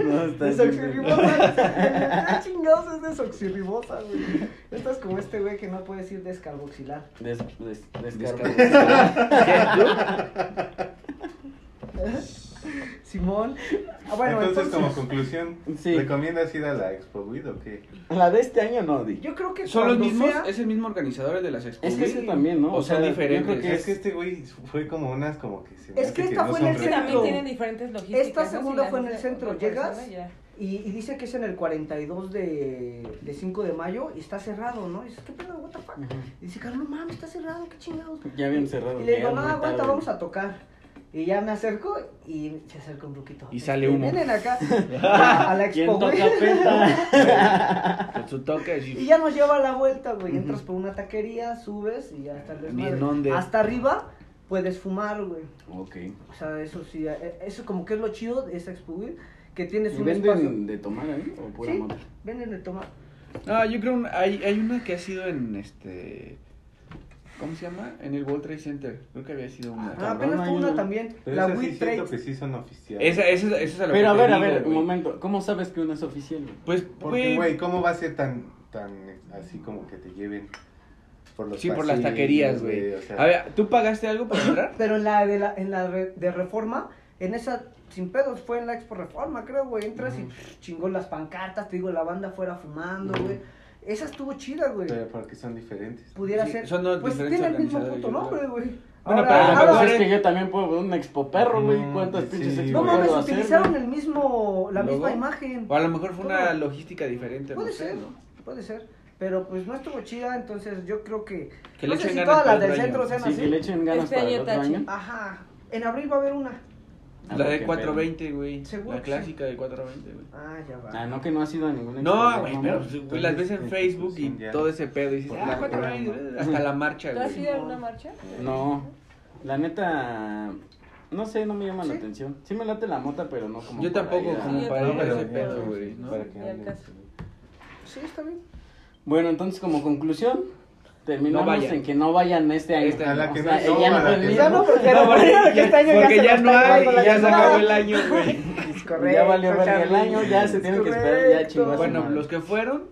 Speaker 2: No, está
Speaker 3: Desoxirribosa. ¿Qué chingados es desoxirribosa, güey? Esto es como este güey que no puede decir descarboxilar.
Speaker 2: Des, des,
Speaker 5: Descarga.
Speaker 3: Simón. Ah, bueno,
Speaker 1: entonces,
Speaker 3: entonces,
Speaker 1: como conclusión,
Speaker 2: Sí.
Speaker 1: ¿recomiendas ir a la Expo Weed o qué?
Speaker 2: La de este año no, Di.
Speaker 3: yo creo que
Speaker 5: ¿Son los mismos?
Speaker 3: sea-
Speaker 5: ¿Es el mismo organizador de las expos?
Speaker 2: Es que ese también, ¿no?
Speaker 5: O,
Speaker 2: O
Speaker 5: son
Speaker 2: sea, creo que
Speaker 1: Es que este güey fue como unas como que se
Speaker 3: Es que esta
Speaker 1: no
Speaker 3: fue en
Speaker 1: son
Speaker 3: el
Speaker 4: Es que
Speaker 3: centro.
Speaker 4: también tienen diferentes logísticas.
Speaker 3: Esta
Speaker 4: ¿no?
Speaker 3: Segunda fue en el centro, llegas. Y, y dice que es en el 42 de, de 5 de mayo y está cerrado, ¿no? Y dices, ¿qué pedo? ¿What the fuck?
Speaker 2: Ujú.
Speaker 3: Y dice, Carlos, no mames, está cerrado, qué chingados.
Speaker 2: Ya habían cerrado.
Speaker 3: Y le digo, no, aguanta, vamos a tocar. Y ya me acerco y se acerca un ruquito.
Speaker 5: Y sale humo.
Speaker 3: Vienen acá a la
Speaker 2: ¿Quién
Speaker 3: expo, güey.
Speaker 2: toca peta?
Speaker 5: Con su toque
Speaker 3: Y ya nos lleva a la vuelta, güey. Entras por una taquería, subes y ya está el desmadre. Hasta arriba puedes fumar, güey.
Speaker 2: ok.
Speaker 3: O sea, eso sí, eh, eso como que es lo chido de esa expo, güey. Que tienes
Speaker 2: ¿Y
Speaker 3: un espacio.
Speaker 2: venden de tomar ahí o pura
Speaker 3: Sí, venden de tomar.
Speaker 5: Ah, yo creo un- hay, hay una que ha sido en este. ¿Cómo se llama? En el World Trade Center. Creo que había sido una.
Speaker 3: Ah, apenas fue una
Speaker 2: una.
Speaker 3: también.
Speaker 1: Pero
Speaker 3: la
Speaker 1: sí siento
Speaker 3: Trade.
Speaker 1: que sí son oficiales.
Speaker 5: Esa, esa, esa es a lo
Speaker 2: Pero a ver, a ver, un momento. ¿Cómo sabes que uno es oficial? güey?
Speaker 5: Pues,
Speaker 1: Porque,
Speaker 5: güey,
Speaker 1: ¿cómo va a ser tan, tan así como que te lleven por los
Speaker 5: Sí, por las taquerías, güey.
Speaker 1: o sea,
Speaker 5: A ver, ¿tú pagaste algo para entrar?
Speaker 3: Pero en la de la, en la re- de reforma, en esa sin pedos fue en la Expo Reforma, creo, güey. Entras y chingó las pancartas, te digo, la banda fuera fumando, güey. Esa estuvo chida, güey.
Speaker 1: pero porque son diferentes.
Speaker 3: Pudiera
Speaker 5: Sí,
Speaker 3: ser.
Speaker 5: son dos
Speaker 3: pues
Speaker 5: diferentes
Speaker 3: tiene el mismo puto nombre, güey.
Speaker 5: Bueno,
Speaker 3: Ahora-
Speaker 5: pero lo
Speaker 2: Ah,
Speaker 3: ahora-
Speaker 5: mejor
Speaker 2: es que yo también puedo ver un expo perro, güey.
Speaker 1: No,
Speaker 2: ¿Cuántas
Speaker 1: sí,
Speaker 2: pinches expo
Speaker 3: No mames,
Speaker 2: hacer,
Speaker 3: utilizaron
Speaker 2: güey?
Speaker 3: el mismo, la
Speaker 5: ¿Logo?
Speaker 3: misma imagen.
Speaker 5: O a lo mejor fue una logística diferente,
Speaker 3: Puede
Speaker 5: no sé,
Speaker 3: ser,
Speaker 5: ¿no?
Speaker 3: puede ser. Pero pues no estuvo chida, entonces yo creo que.
Speaker 5: Que
Speaker 3: no
Speaker 5: le
Speaker 3: sé
Speaker 5: echen
Speaker 3: si
Speaker 5: ganas
Speaker 3: todas las del centro sean
Speaker 2: Sí,
Speaker 3: así.
Speaker 2: que le echen ganas
Speaker 4: Este
Speaker 2: para el otro año.
Speaker 3: Ajá. En abril va a haber una.
Speaker 2: Ah,
Speaker 5: La de
Speaker 2: qué
Speaker 5: 420, güey.
Speaker 3: Seguro
Speaker 5: La clásica de 420, güey.
Speaker 3: Ah, ya va.
Speaker 2: Ah, no, que no ha sido a ninguna
Speaker 5: No, güey, pero pues, güey, las ves en Facebook y todo ese pedo. Y dices, ah,
Speaker 1: la
Speaker 5: 420,
Speaker 1: programa.
Speaker 5: hasta la marcha,
Speaker 4: ¿Tú has
Speaker 5: güey.
Speaker 4: ido a una marcha?
Speaker 2: No, la neta, no sé, no me llama la
Speaker 3: ¿Sí?
Speaker 2: atención. Sí me late la mota, pero no como
Speaker 5: Yo tampoco, como
Speaker 4: Sí,
Speaker 5: para
Speaker 4: yo
Speaker 5: ir a ese pedo, güey. ¿no?
Speaker 1: Para que.
Speaker 3: Sí, está bien.
Speaker 2: Bueno, entonces como conclusión, terminamos
Speaker 5: No vayan.
Speaker 2: en que no vayan este año.
Speaker 5: Este
Speaker 1: A la
Speaker 5: año.
Speaker 1: que
Speaker 2: O
Speaker 1: no
Speaker 2: sea,
Speaker 1: toma,
Speaker 2: ya no
Speaker 1: que
Speaker 2: el
Speaker 1: no-
Speaker 3: Ya no, porque recuerden que este año ya
Speaker 5: Porque ya
Speaker 3: nos
Speaker 5: no hay,
Speaker 3: la
Speaker 5: ya se acabó el año, güey.
Speaker 3: Es correcto,
Speaker 2: ya valió verga el año, ya se tienen que esperar, ya a su
Speaker 5: Bueno, los que fueron,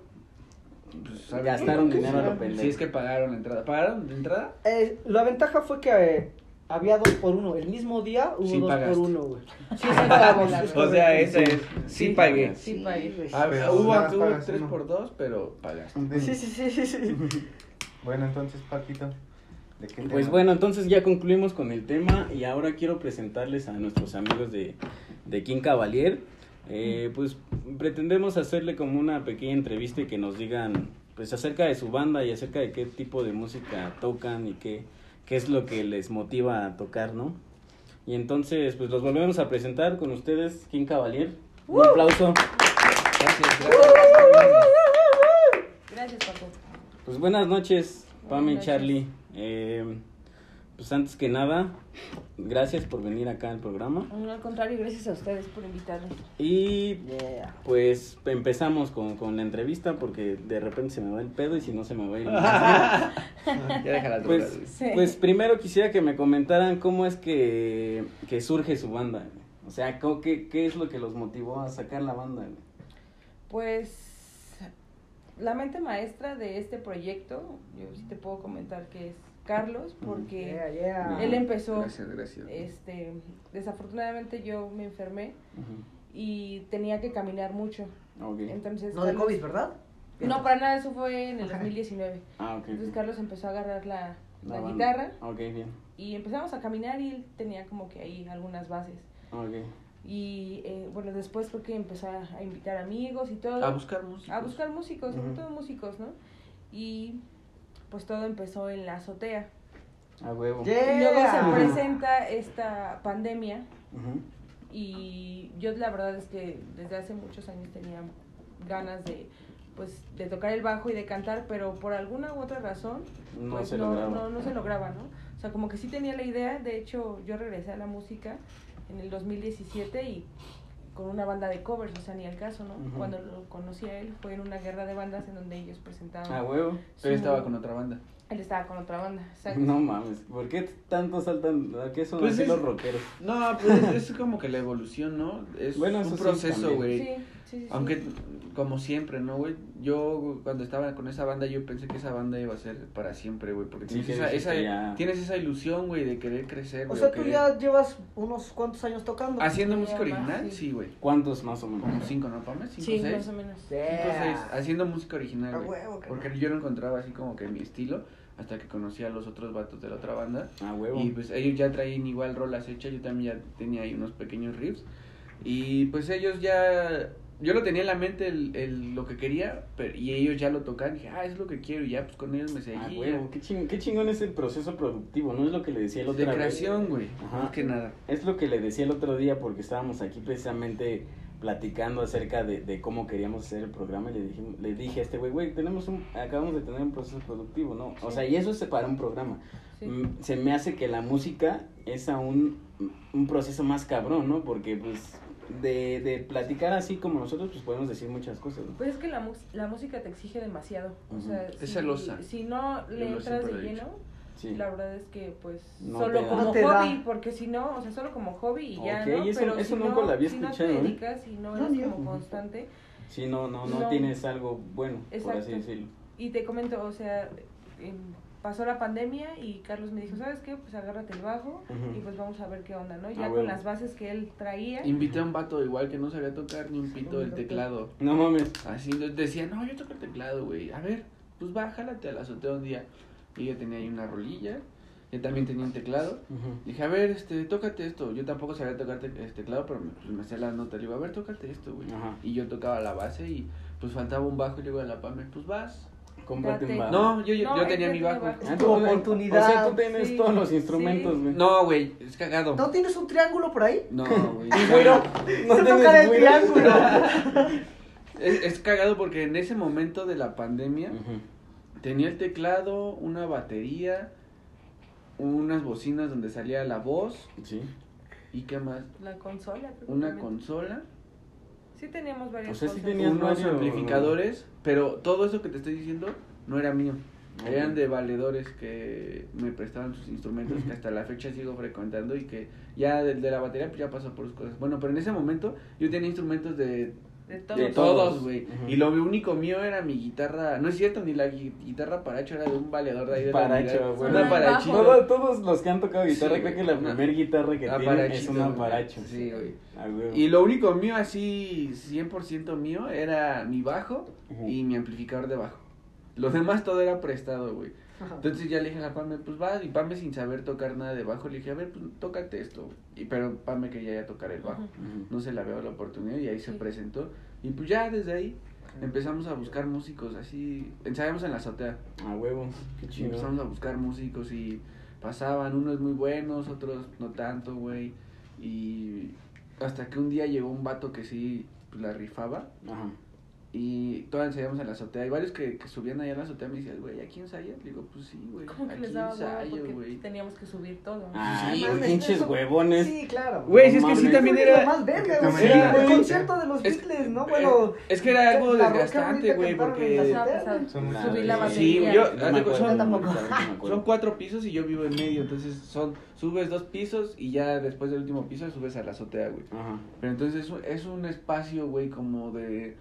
Speaker 5: pues, ¿saben
Speaker 2: Gastaron dinero a lo
Speaker 5: Si
Speaker 2: pendejo.
Speaker 5: es que pagaron la entrada. ¿Pagaron la entrada?
Speaker 3: Eh, la ventaja fue que eh, había dos por uno. El mismo día hubo
Speaker 5: Sí
Speaker 3: dos
Speaker 5: pagaste.
Speaker 3: por uno, güey. Sí, sí,
Speaker 5: O sea, ese es. Sí pagué.
Speaker 4: Sí, pagué.
Speaker 3: güey.
Speaker 5: Ah,
Speaker 1: Pero
Speaker 5: hubo hubo
Speaker 1: pagas
Speaker 5: 3
Speaker 1: uno.
Speaker 5: por 2 pero pagaste.
Speaker 3: Sí, sí, sí, sí, sí.
Speaker 1: Bueno, entonces, Paquito, ¿de qué
Speaker 2: Pues
Speaker 1: tema?
Speaker 2: bueno, entonces ya concluimos con el tema y ahora quiero presentarles a nuestros amigos de, de King Cavalier. Eh, pues pretendemos hacerle como una pequeña entrevista y que nos digan pues acerca de su banda y acerca de qué tipo de música tocan y qué, qué es lo que les motiva a tocar, ¿no? Y entonces pues los volvemos a presentar con ustedes, King Cavalier. Un aplauso.
Speaker 5: Gracias, gracias.
Speaker 2: Pues buenas noches, Pam y. Charlie. Eh, pues antes que nada, gracias por venir acá al programa.
Speaker 4: No, al contrario, gracias a ustedes por invitarme.
Speaker 2: Y
Speaker 3: Yeah.
Speaker 2: pues empezamos con, con la entrevista porque de repente se me va el pedo y si no se me va a ir.
Speaker 5: Ya
Speaker 2: pues.
Speaker 4: Sí.
Speaker 2: pues primero quisiera que me comentaran cómo es que, que surge su banda. O sea, co- ¿qué, ¿qué es lo que los motivó a sacar la banda?
Speaker 4: Pues la mente maestra de este proyecto, yo sí te puedo comentar que es Carlos, porque
Speaker 3: Yeah, yeah.
Speaker 4: él empezó,
Speaker 5: Gracias, gracias.
Speaker 4: este, desafortunadamente yo me enfermé y tenía que caminar mucho.
Speaker 2: Ok.
Speaker 4: Entonces,
Speaker 3: No de COVID, ¿verdad?
Speaker 4: No, para nada, eso fue en el
Speaker 3: Ok.
Speaker 4: 2019.
Speaker 2: Ah, ok.
Speaker 4: Entonces Carlos empezó a agarrar la, la
Speaker 2: banda.
Speaker 4: guitarra
Speaker 2: Ok, bien.
Speaker 4: y empezamos a caminar y él tenía como que ahí algunas bases.
Speaker 2: Ok.
Speaker 4: Y eh, bueno, después creo que empezó a, invitar amigos y todo.
Speaker 5: A buscar música.
Speaker 4: a buscar músicos, sobre
Speaker 2: Ujú.
Speaker 4: todo músicos, ¿no? Y pues todo empezó en la azotea.
Speaker 2: A huevo.
Speaker 3: Yeah.
Speaker 4: Y luego se presenta esta pandemia y yo la verdad es que desde hace muchos años tenía ganas de pues de tocar el bajo y de cantar, pero por alguna u otra razón
Speaker 2: No
Speaker 4: pues
Speaker 2: se
Speaker 4: no,
Speaker 2: lograba.
Speaker 4: no, no se lograba, ¿no? O sea, como que sí tenía la idea, de hecho yo regresé a la música en el 2017 y con una banda de covers, o sea, ni al caso, ¿no? Cuando lo conocí a él fue en una guerra de bandas en donde ellos presentaban.
Speaker 2: A huevo.
Speaker 5: Pero
Speaker 4: su-
Speaker 5: estaba con otra banda.
Speaker 4: Él estaba con otra banda, exacto.
Speaker 2: No mames, ¿por qué tanto saltan? ¿A qué son
Speaker 5: Pues
Speaker 2: así
Speaker 5: es-
Speaker 2: los rockeros?
Speaker 5: No, pues es, es como que la evolución, ¿no? Es
Speaker 2: Bueno,
Speaker 5: un
Speaker 2: sí,
Speaker 5: proceso, güey.
Speaker 4: Sí, sí, sí, sí.
Speaker 5: Aunque, como siempre, ¿no, güey? Yo, cuando estaba con esa banda, yo pensé que esa banda iba a ser para siempre, güey. Porque
Speaker 2: Sí,
Speaker 5: tienes, esa, esa- tienes esa ilusión, güey, de querer crecer,
Speaker 3: O sea,
Speaker 5: o
Speaker 3: tú
Speaker 5: querer-
Speaker 3: ya llevas unos cuantos años tocando.
Speaker 5: Haciendo música original,
Speaker 4: sí.
Speaker 5: sí, güey.
Speaker 2: ¿Cuántos más o menos?
Speaker 5: Como cinco, ¿no, Pame? Cinco,
Speaker 4: Sí,
Speaker 5: seis.
Speaker 4: más o menos.
Speaker 5: Cinco, seis. Haciendo música original,
Speaker 3: A
Speaker 5: güey. Porque yo no encontraba así como que mi estilo hasta que conocí a los otros vatos de la otra banda.
Speaker 2: A huevo.
Speaker 5: Y pues ellos ya traían igual rolas hechas, yo también ya tenía ahí unos pequeños riffs. Y pues ellos ya, yo lo tenía en la mente el, el- lo que quería, pero, y ellos ya lo tocaban, dije, ah, es lo que quiero, y ya pues con ellos me
Speaker 2: A
Speaker 5: seguí.
Speaker 2: huevo. Qué, ching- qué chingón es el proceso productivo, ¿no? Es lo que le decía el otro
Speaker 5: de
Speaker 2: día.
Speaker 5: creación, güey,
Speaker 2: Ajá.
Speaker 5: más que nada.
Speaker 2: Es lo que le decía el otro día porque estábamos aquí precisamente platicando acerca de, de cómo queríamos hacer el programa y le dije, le dije a este güey, güey, tenemos un, acabamos de tener un proceso productivo, ¿no? O sea, y eso es para un programa.
Speaker 4: Sí.
Speaker 2: Mm, Se me hace que la música es aún un proceso más cabrón, ¿no? Porque pues de, de platicar así como nosotros pues podemos decir muchas cosas, ¿no?
Speaker 4: Pues es que la, mus- la música te exige demasiado. O sea,
Speaker 5: Es
Speaker 4: si,
Speaker 5: celosa.
Speaker 4: si no le entras de lleno,
Speaker 2: Sí.
Speaker 4: la verdad es que pues
Speaker 2: No
Speaker 4: solo como
Speaker 3: No te da.
Speaker 4: hobby, porque si no, o sea, solo como hobby y ya, ¿no?
Speaker 2: eso-
Speaker 4: Pero
Speaker 2: eso
Speaker 4: si
Speaker 2: nunca
Speaker 4: no,
Speaker 2: lo había
Speaker 4: si no
Speaker 2: escuchado,
Speaker 4: te
Speaker 2: ¿eh?
Speaker 4: dedicas y no eres como constante,
Speaker 2: Sí, no, no, no,
Speaker 4: No.
Speaker 2: tienes algo bueno, por así decirlo.
Speaker 4: Y te comento, o sea, em, pasó la pandemia y Carlos me dijo, ¿sabes qué? Pues agárrate el bajo y pues vamos a ver qué onda, ¿no?
Speaker 2: Ah,
Speaker 4: Ya
Speaker 2: bueno.
Speaker 4: con las bases que él traía.
Speaker 5: Invité a un vato igual que no sabía tocar ni un pito del teclado.
Speaker 2: No mames.
Speaker 5: Así nos decía, no, yo toco el teclado, güey. A ver, pues bájalate a la azotea un día. Y yo tenía ahí una rolilla. Yo también tenía un teclado. Dije, a ver, este, tócate esto. Yo tampoco sabía tocar te- este teclado, pero me, pues, me hacía las notas. Le digo, a ver, tócate esto, güey. Y yo tocaba la base y pues faltaba un bajo y le digo a la Pame, pues vas.
Speaker 2: Cómprate un bajo.
Speaker 5: No, yo, yo,
Speaker 4: No,
Speaker 5: yo
Speaker 4: él
Speaker 5: tenía
Speaker 4: ya
Speaker 5: mi
Speaker 4: tiene
Speaker 5: bajo.
Speaker 4: bajo.
Speaker 2: Ah,
Speaker 3: tu
Speaker 2: tú-
Speaker 3: oportunidad.
Speaker 2: O sea, tú tienes
Speaker 4: Sí,
Speaker 2: todos los
Speaker 4: sí.
Speaker 2: instrumentos, güey.
Speaker 5: No, güey, es cagado.
Speaker 3: ¿No tienes un triángulo por ahí?
Speaker 5: No, güey.
Speaker 2: Y güero, no
Speaker 3: Se
Speaker 2: tienes
Speaker 3: toca el triángulo.
Speaker 5: Es, es cagado porque en ese momento de la pandemia
Speaker 2: Ujú.
Speaker 5: tenía el teclado, una batería, unas bocinas donde salía la voz
Speaker 2: Sí.
Speaker 5: y qué más,
Speaker 4: La consola. creo que
Speaker 5: una
Speaker 4: también.
Speaker 5: consola,
Speaker 4: Sí teníamos varias
Speaker 2: O sea, sí
Speaker 4: cosas.
Speaker 2: tenías
Speaker 5: unos
Speaker 2: varios-
Speaker 5: amplificadores, pero todo eso que te estoy diciendo no era mío. Eran de valedores que me prestaban sus instrumentos que hasta la fecha sigo frecuentando y que ya de, de la batería pues ya pasó por sus cosas. Bueno, pero en ese momento yo tenía instrumentos de
Speaker 4: De todos.
Speaker 5: de
Speaker 2: todos.
Speaker 5: todos, güey. Y lo único mío era mi guitarra. No es cierto, ni la gui- guitarra paracho era de un valedor de ahí de la
Speaker 2: Paracho, güey.
Speaker 5: Una
Speaker 4: bajo.
Speaker 2: Todo- todos los que han tocado guitarra,
Speaker 5: Sí,
Speaker 2: creo que la
Speaker 5: Una-
Speaker 2: primera guitarra que tienen es
Speaker 5: Aparachito,
Speaker 2: un
Speaker 5: güey.
Speaker 2: aparacho.
Speaker 5: Sí, güey.
Speaker 2: Ah.
Speaker 5: Y lo único mío, así 100% mío, era mi bajo y mi amplificador de bajo. Lo demás todo era prestado, güey. Entonces ya le dije a Pame, pues va, y Pame sin saber tocar nada de bajo, le dije, a ver, pues tócate esto. Y, pero Pame quería ya tocar el bajo. No se le había dado la oportunidad y ahí se presentó. Y pues ya desde ahí empezamos a buscar músicos así. Ensayamos en la azotea.
Speaker 2: A huevo, qué
Speaker 5: Y
Speaker 2: chido.
Speaker 5: empezamos a buscar músicos y pasaban unos muy buenos, otros no tanto, güey. Y hasta que un día llegó un vato que sí pues, la rifaba
Speaker 2: Ajá.
Speaker 5: Y todos ensayamos en la azotea. Hay varios que, que subían allá a la azotea y me decían, güey, ¿aquí ensayas? Le digo, pues sí, güey,
Speaker 4: Como que
Speaker 5: aquí
Speaker 4: les daba
Speaker 5: ensayo,
Speaker 4: porque
Speaker 5: güey.
Speaker 4: teníamos que subir todo.
Speaker 2: Ah,
Speaker 5: Sí,
Speaker 2: güey,
Speaker 5: mames,
Speaker 2: pinches
Speaker 3: eso-
Speaker 2: huevones.
Speaker 3: Sí, claro.
Speaker 5: Güey, si es que sí también era...
Speaker 3: lo más verga, güey. el concierto de los
Speaker 5: Es-
Speaker 3: Beatles, ¿no? Bueno,
Speaker 5: Es que era algo desgastante, güey, porque...
Speaker 3: en
Speaker 4: Estaba
Speaker 3: la
Speaker 2: güey.
Speaker 5: Sí,
Speaker 4: batería.
Speaker 5: yo, son, cuatro pisos y yo vivo en medio, entonces son, subes dos pisos y ya después del último piso subes a la azotea, güey.
Speaker 2: Ajá.
Speaker 5: Pero entonces es un- es un espacio, güey, como de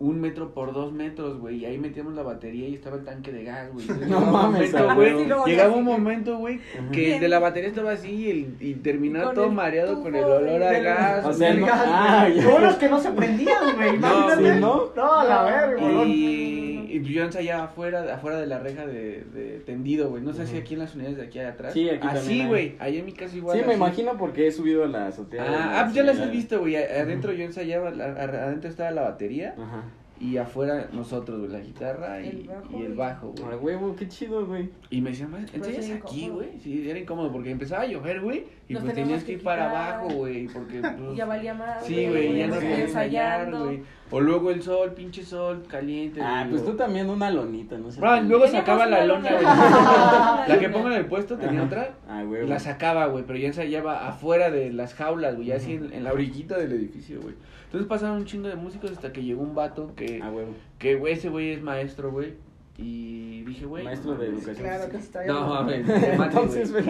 Speaker 5: un metro por dos metros, güey, y ahí metíamos la batería y estaba el tanque de gas, güey.
Speaker 2: No mames,
Speaker 5: güey, llegaba un momento, güey, que
Speaker 4: Bien.
Speaker 5: de la batería estaba así y, el- y terminaba todo
Speaker 4: el
Speaker 5: mareado con el olor a gas.
Speaker 2: O sea, no-
Speaker 3: gas,
Speaker 2: ah.
Speaker 3: Todos los que no se prendían, güey. Imagínate.
Speaker 2: sí, ¿no?
Speaker 3: No, la verga, güey.
Speaker 5: Y, y yo ensayaba afuera, afuera de la reja de, de tendido, güey. No sé si
Speaker 2: Ujú.
Speaker 5: aquí en las unidades de aquí atrás.
Speaker 2: Sí, aquí
Speaker 5: Así, güey. Ahí en mi casa igual.
Speaker 2: Sí, me
Speaker 5: así.
Speaker 2: imagino porque he subido a la azotea.
Speaker 5: Ah, ah, pues ya las he
Speaker 2: señora.
Speaker 5: visto, güey. Adentro yo ensayaba, la- a- adentro estaba la batería
Speaker 2: Ajá.
Speaker 5: Y afuera nosotros, güey, la guitarra y
Speaker 4: El bajo
Speaker 5: y el bajo, güey.
Speaker 2: huevo, qué chido, güey.
Speaker 5: Y me decían, "¿Mas
Speaker 4: Pero
Speaker 5: ¿ensayas
Speaker 4: era
Speaker 5: aquí, güey? Sí, era incómodo porque empezaba a llover, güey. Y
Speaker 4: Nos
Speaker 5: pues tenías
Speaker 4: que
Speaker 5: ir para abajo, güey. Porque pues,
Speaker 4: Ya valía más.
Speaker 5: Sí, güey, ya no
Speaker 2: podíamos
Speaker 5: podía
Speaker 2: seguir
Speaker 5: ensayar, güey. O luego el sol, pinche sol caliente.
Speaker 2: Ah,
Speaker 5: güey,
Speaker 2: pues tú también una lonita, no sé.
Speaker 5: Ah, luego
Speaker 4: Teníamos
Speaker 5: sacaba la lona, güey. La que pongo en el puesto tenía
Speaker 2: Ajá.
Speaker 5: otra.
Speaker 2: Ah, güey.
Speaker 5: la sacaba, güey, pero ya ensayaba afuera de las jaulas, güey, ya así en, en la orillita del edificio, güey. Entonces pasaron un chingo de músicos hasta que llegó un vato que,
Speaker 2: Ah, güey.
Speaker 5: que güey, ese güey es maestro, güey. Y dije, güey.
Speaker 2: Maestro de educación.
Speaker 3: Claro que está
Speaker 5: No, mames,
Speaker 2: Entonces,
Speaker 5: güey.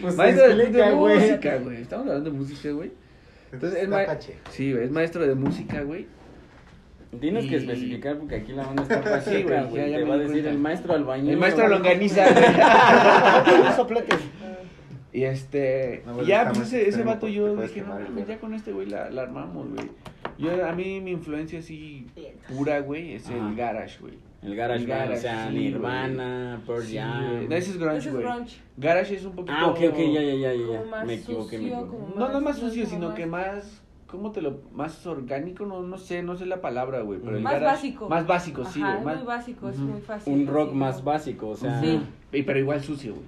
Speaker 2: pues
Speaker 5: maestro de,
Speaker 2: explica,
Speaker 5: de
Speaker 2: güey.
Speaker 5: música, güey. Estamos hablando de música, güey. Entonces, es
Speaker 1: Está
Speaker 5: ma-
Speaker 1: pache.
Speaker 5: Sí, güey, es maestro de música, güey.
Speaker 2: Tienes que especificar porque aquí la banda está
Speaker 5: Sí,
Speaker 2: pacheca,
Speaker 5: güey, ya
Speaker 2: Te va a decir
Speaker 5: cuenta.
Speaker 2: el maestro albañil.
Speaker 5: El maestro longaniza, güey.
Speaker 1: Soplates.
Speaker 5: Y este,
Speaker 1: No,
Speaker 5: ya, pues ese, ese vato yo dije, no, mames,
Speaker 1: dedo".
Speaker 5: ya con este güey la, la armamos, güey. Yo, a mí mi influencia así pura, güey, es
Speaker 2: Ajá.
Speaker 5: el garage, güey.
Speaker 2: El garage,
Speaker 5: El
Speaker 2: band, o
Speaker 5: garage,
Speaker 2: sea,
Speaker 5: sí,
Speaker 2: Nirvana, Pearl
Speaker 5: Sí,
Speaker 2: Jam.
Speaker 5: güey. No, ese es grunge, güey. Garage es un poquito...
Speaker 2: Ah, ok, ok, ya, ya, ya, ya.
Speaker 4: Más
Speaker 2: Me equivoqué, me
Speaker 4: sucio,
Speaker 2: equivoqué.
Speaker 4: como-
Speaker 5: No, no más
Speaker 4: Más,
Speaker 5: sucio,
Speaker 4: como
Speaker 5: sino
Speaker 4: más-
Speaker 5: que más... ¿Cómo te lo...? Más orgánico, no, no sé, no sé la palabra, güey, pero el
Speaker 4: Más
Speaker 5: garage-
Speaker 4: básico.
Speaker 5: Más básico, sí, güey. más-
Speaker 4: muy básico, es muy fácil.
Speaker 2: Un rock
Speaker 4: así,
Speaker 2: más básico, o sea.
Speaker 4: Sí.
Speaker 5: Y- Pero igual sucio, güey.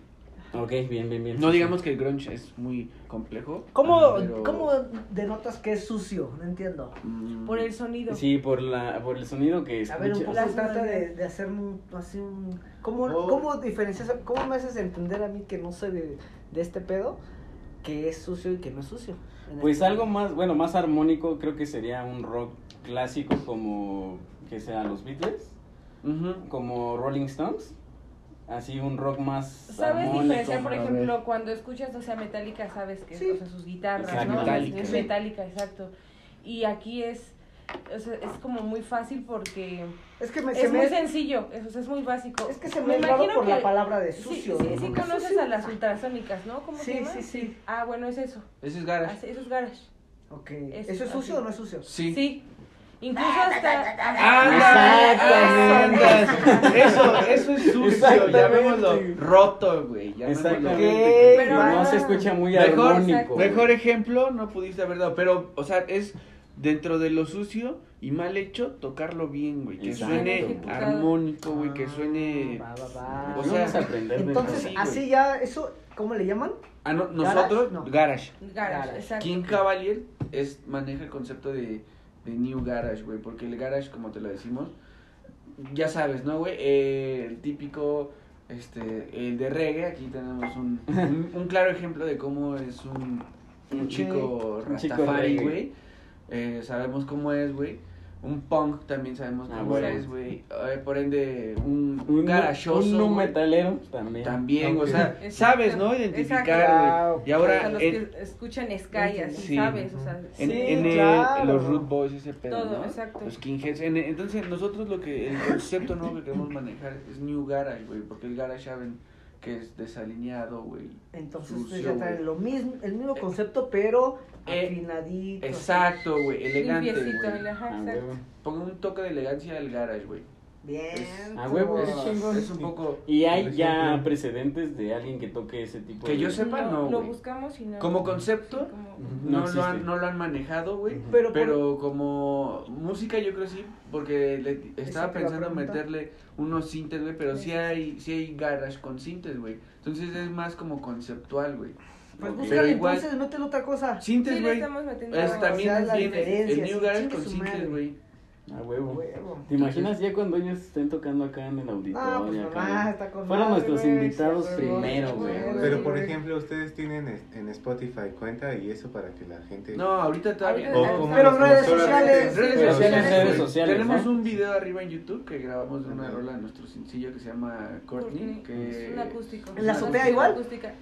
Speaker 2: Ok, bien, bien, bien.
Speaker 5: No
Speaker 2: Sí,
Speaker 5: digamos
Speaker 2: sí.
Speaker 5: que el grunge es muy complejo.
Speaker 3: ¿Cómo,
Speaker 5: pero-
Speaker 3: ¿Cómo denotas que es sucio? No entiendo.
Speaker 5: Mm,
Speaker 4: Por el sonido.
Speaker 2: Sí, por, la, por el sonido que
Speaker 3: A ver, un poco trata de, de hacer un, así un... ¿Cómo,
Speaker 1: Oh.
Speaker 3: ¿Cómo diferencias, cómo me haces entender a mí que no sé de, de este pedo, que es sucio y que no es sucio?
Speaker 2: Pues
Speaker 3: este-
Speaker 2: algo más, bueno, más armónico creo que sería un rock clásico como que sea los Beatles,
Speaker 5: ujú.
Speaker 2: como Rolling Stones. Así un rock más
Speaker 4: ¿Sabes diferenciar, por ejemplo, cuando escuchas, o sea, Metallica, sabes que
Speaker 3: Sí.
Speaker 4: o sea, sus guitarras,
Speaker 2: Exacto.
Speaker 4: ¿no?
Speaker 5: Metallica.
Speaker 4: Es
Speaker 3: Sí.
Speaker 4: Metallica, exacto. Y aquí es, o sea, es como muy fácil porque
Speaker 3: Es que me, se
Speaker 4: es
Speaker 3: me
Speaker 4: muy sencillo, es, es muy básico.
Speaker 3: Es que se me,
Speaker 4: Me imagino
Speaker 3: por
Speaker 4: que-
Speaker 3: la palabra de
Speaker 4: Sí,
Speaker 3: sucio.
Speaker 4: sí, sí,
Speaker 3: Porque
Speaker 4: conoces
Speaker 3: sucio-
Speaker 4: a las ultrasónicas, ¿no? ¿Cómo
Speaker 3: Sí,
Speaker 4: se llama?
Speaker 3: sí, sí.
Speaker 4: Ah, bueno, es eso.
Speaker 5: Ese es garage.
Speaker 4: Así- Eso es garage.
Speaker 3: Ok.
Speaker 4: Es
Speaker 3: ¿Eso es sucio
Speaker 4: así.
Speaker 3: o no es sucio?
Speaker 5: Sí.
Speaker 4: Sí. Incluso hasta...
Speaker 2: Exactamente.
Speaker 5: Eso, eso es sucio, llamémoslo roto, güey.
Speaker 2: Exactamente. Pero no se escucha muy
Speaker 5: Mejor,
Speaker 2: armónico.
Speaker 5: mejor ejemplo no pudiste haber dado, pero, o sea, es dentro de lo sucio, Y mal hecho, tocarlo bien, güey. Que
Speaker 2: Exacto.
Speaker 5: suene armónico, güey. Que suene.
Speaker 3: Ah, va, va, va.
Speaker 5: O sea,
Speaker 2: Vamos a aprender de
Speaker 3: Entonces, así ya, eso, ¿cómo le llaman?
Speaker 5: Ah, no, nosotros,
Speaker 3: No.
Speaker 5: Garage.
Speaker 4: Garage,
Speaker 3: Garage.
Speaker 4: exacto.
Speaker 5: King Cavalier es, maneja el concepto de, de New Garage, güey. Porque el Garage, como te lo decimos, ya sabes, ¿no, güey? Eh, el típico, este, el de reggae. Aquí tenemos un, un, un claro ejemplo de cómo es un, un chico Rastafari, güey. Eh, sabemos cómo es, güey. Un punk también sabemos
Speaker 2: Ah,
Speaker 5: cómo
Speaker 2: bueno.
Speaker 5: es, güey. Eh, por ende, un,
Speaker 2: Un,
Speaker 5: garachoso.
Speaker 2: un
Speaker 5: güey.
Speaker 2: metalero también.
Speaker 5: También, o
Speaker 1: Aunque-
Speaker 5: sea,
Speaker 4: Exacto.
Speaker 5: sabes, ¿no?
Speaker 4: Exacto.
Speaker 5: Identificar, güey. Y ahora,
Speaker 4: los
Speaker 5: en,
Speaker 4: que escuchan Sky, así,
Speaker 5: Sí.
Speaker 4: ¿sabes? O sea,
Speaker 5: en,
Speaker 3: Sí,
Speaker 5: en el-
Speaker 3: claro.
Speaker 5: los root boys, ese pedo,
Speaker 4: Todo,
Speaker 5: ¿no?
Speaker 4: exacto.
Speaker 5: Los skinheads. En- entonces, nosotros lo que, el concepto nuevo que queremos manejar es New Garage, güey. Porque el Garage saben que es desalineado, güey.
Speaker 3: Entonces
Speaker 5: Sucio,
Speaker 3: ya traen lo mismo, el mismo concepto, pero
Speaker 5: Eh,
Speaker 3: afinadito.
Speaker 5: Exacto, güey. Elegante, güey.
Speaker 2: Ah.
Speaker 5: Pongan un toque de elegancia al Garage, güey.
Speaker 3: Bien.
Speaker 2: A huevo,
Speaker 5: Es,
Speaker 2: es
Speaker 5: es un poco...
Speaker 2: Y hay
Speaker 1: Por
Speaker 2: ya precedentes de alguien que toque ese tipo
Speaker 5: Que
Speaker 2: de...
Speaker 5: yo sepa, no,
Speaker 4: Lo
Speaker 5: güey.
Speaker 4: buscamos y no.
Speaker 5: Como concepto,
Speaker 4: Sí, como-.
Speaker 5: No,
Speaker 2: No
Speaker 5: lo han, no lo han manejado, güey.
Speaker 3: Pero,
Speaker 5: Pero como música yo creo sí, porque le, estaba pensando meterle unos sintes, güey, pero sí hay, sí hay garage con sintes, güey. Entonces es más como conceptual, güey.
Speaker 3: Pues
Speaker 5: Ok.
Speaker 3: búscale entonces, métele otra cosa.
Speaker 5: Sintes,
Speaker 4: Sí,
Speaker 5: güey.
Speaker 4: metiendo.
Speaker 5: es,
Speaker 3: o
Speaker 5: también
Speaker 3: sea, la
Speaker 5: viene
Speaker 3: diferencia,
Speaker 5: el New
Speaker 3: sí, chingue
Speaker 5: con sintes, güey.
Speaker 2: A huevo.
Speaker 3: Huevo.
Speaker 2: ¿Te imaginas ya cuando ellos estén tocando acá en el auditorio?
Speaker 3: Ah, pues
Speaker 2: acá?
Speaker 3: está con
Speaker 2: Fueron
Speaker 3: madre,
Speaker 2: nuestros invitados
Speaker 3: sí,
Speaker 2: primero, güey.
Speaker 1: Pero por ejemplo, ustedes tienen en Spotify cuenta y eso para que la gente...
Speaker 5: No, ahorita todavía
Speaker 4: Ahorita
Speaker 1: O
Speaker 5: no.
Speaker 1: como-
Speaker 3: Pero
Speaker 1: como
Speaker 3: redes sociales.
Speaker 5: Redes
Speaker 2: Pero
Speaker 5: sociales,
Speaker 2: redes sociales,
Speaker 5: Tenemos
Speaker 2: ¿no?
Speaker 5: un video arriba en YouTube que grabamos de una rola de nuestro sencillo que se llama Courtney. Que...
Speaker 4: Es un acústico.
Speaker 3: ¿En la azotea igual?
Speaker 4: acústica.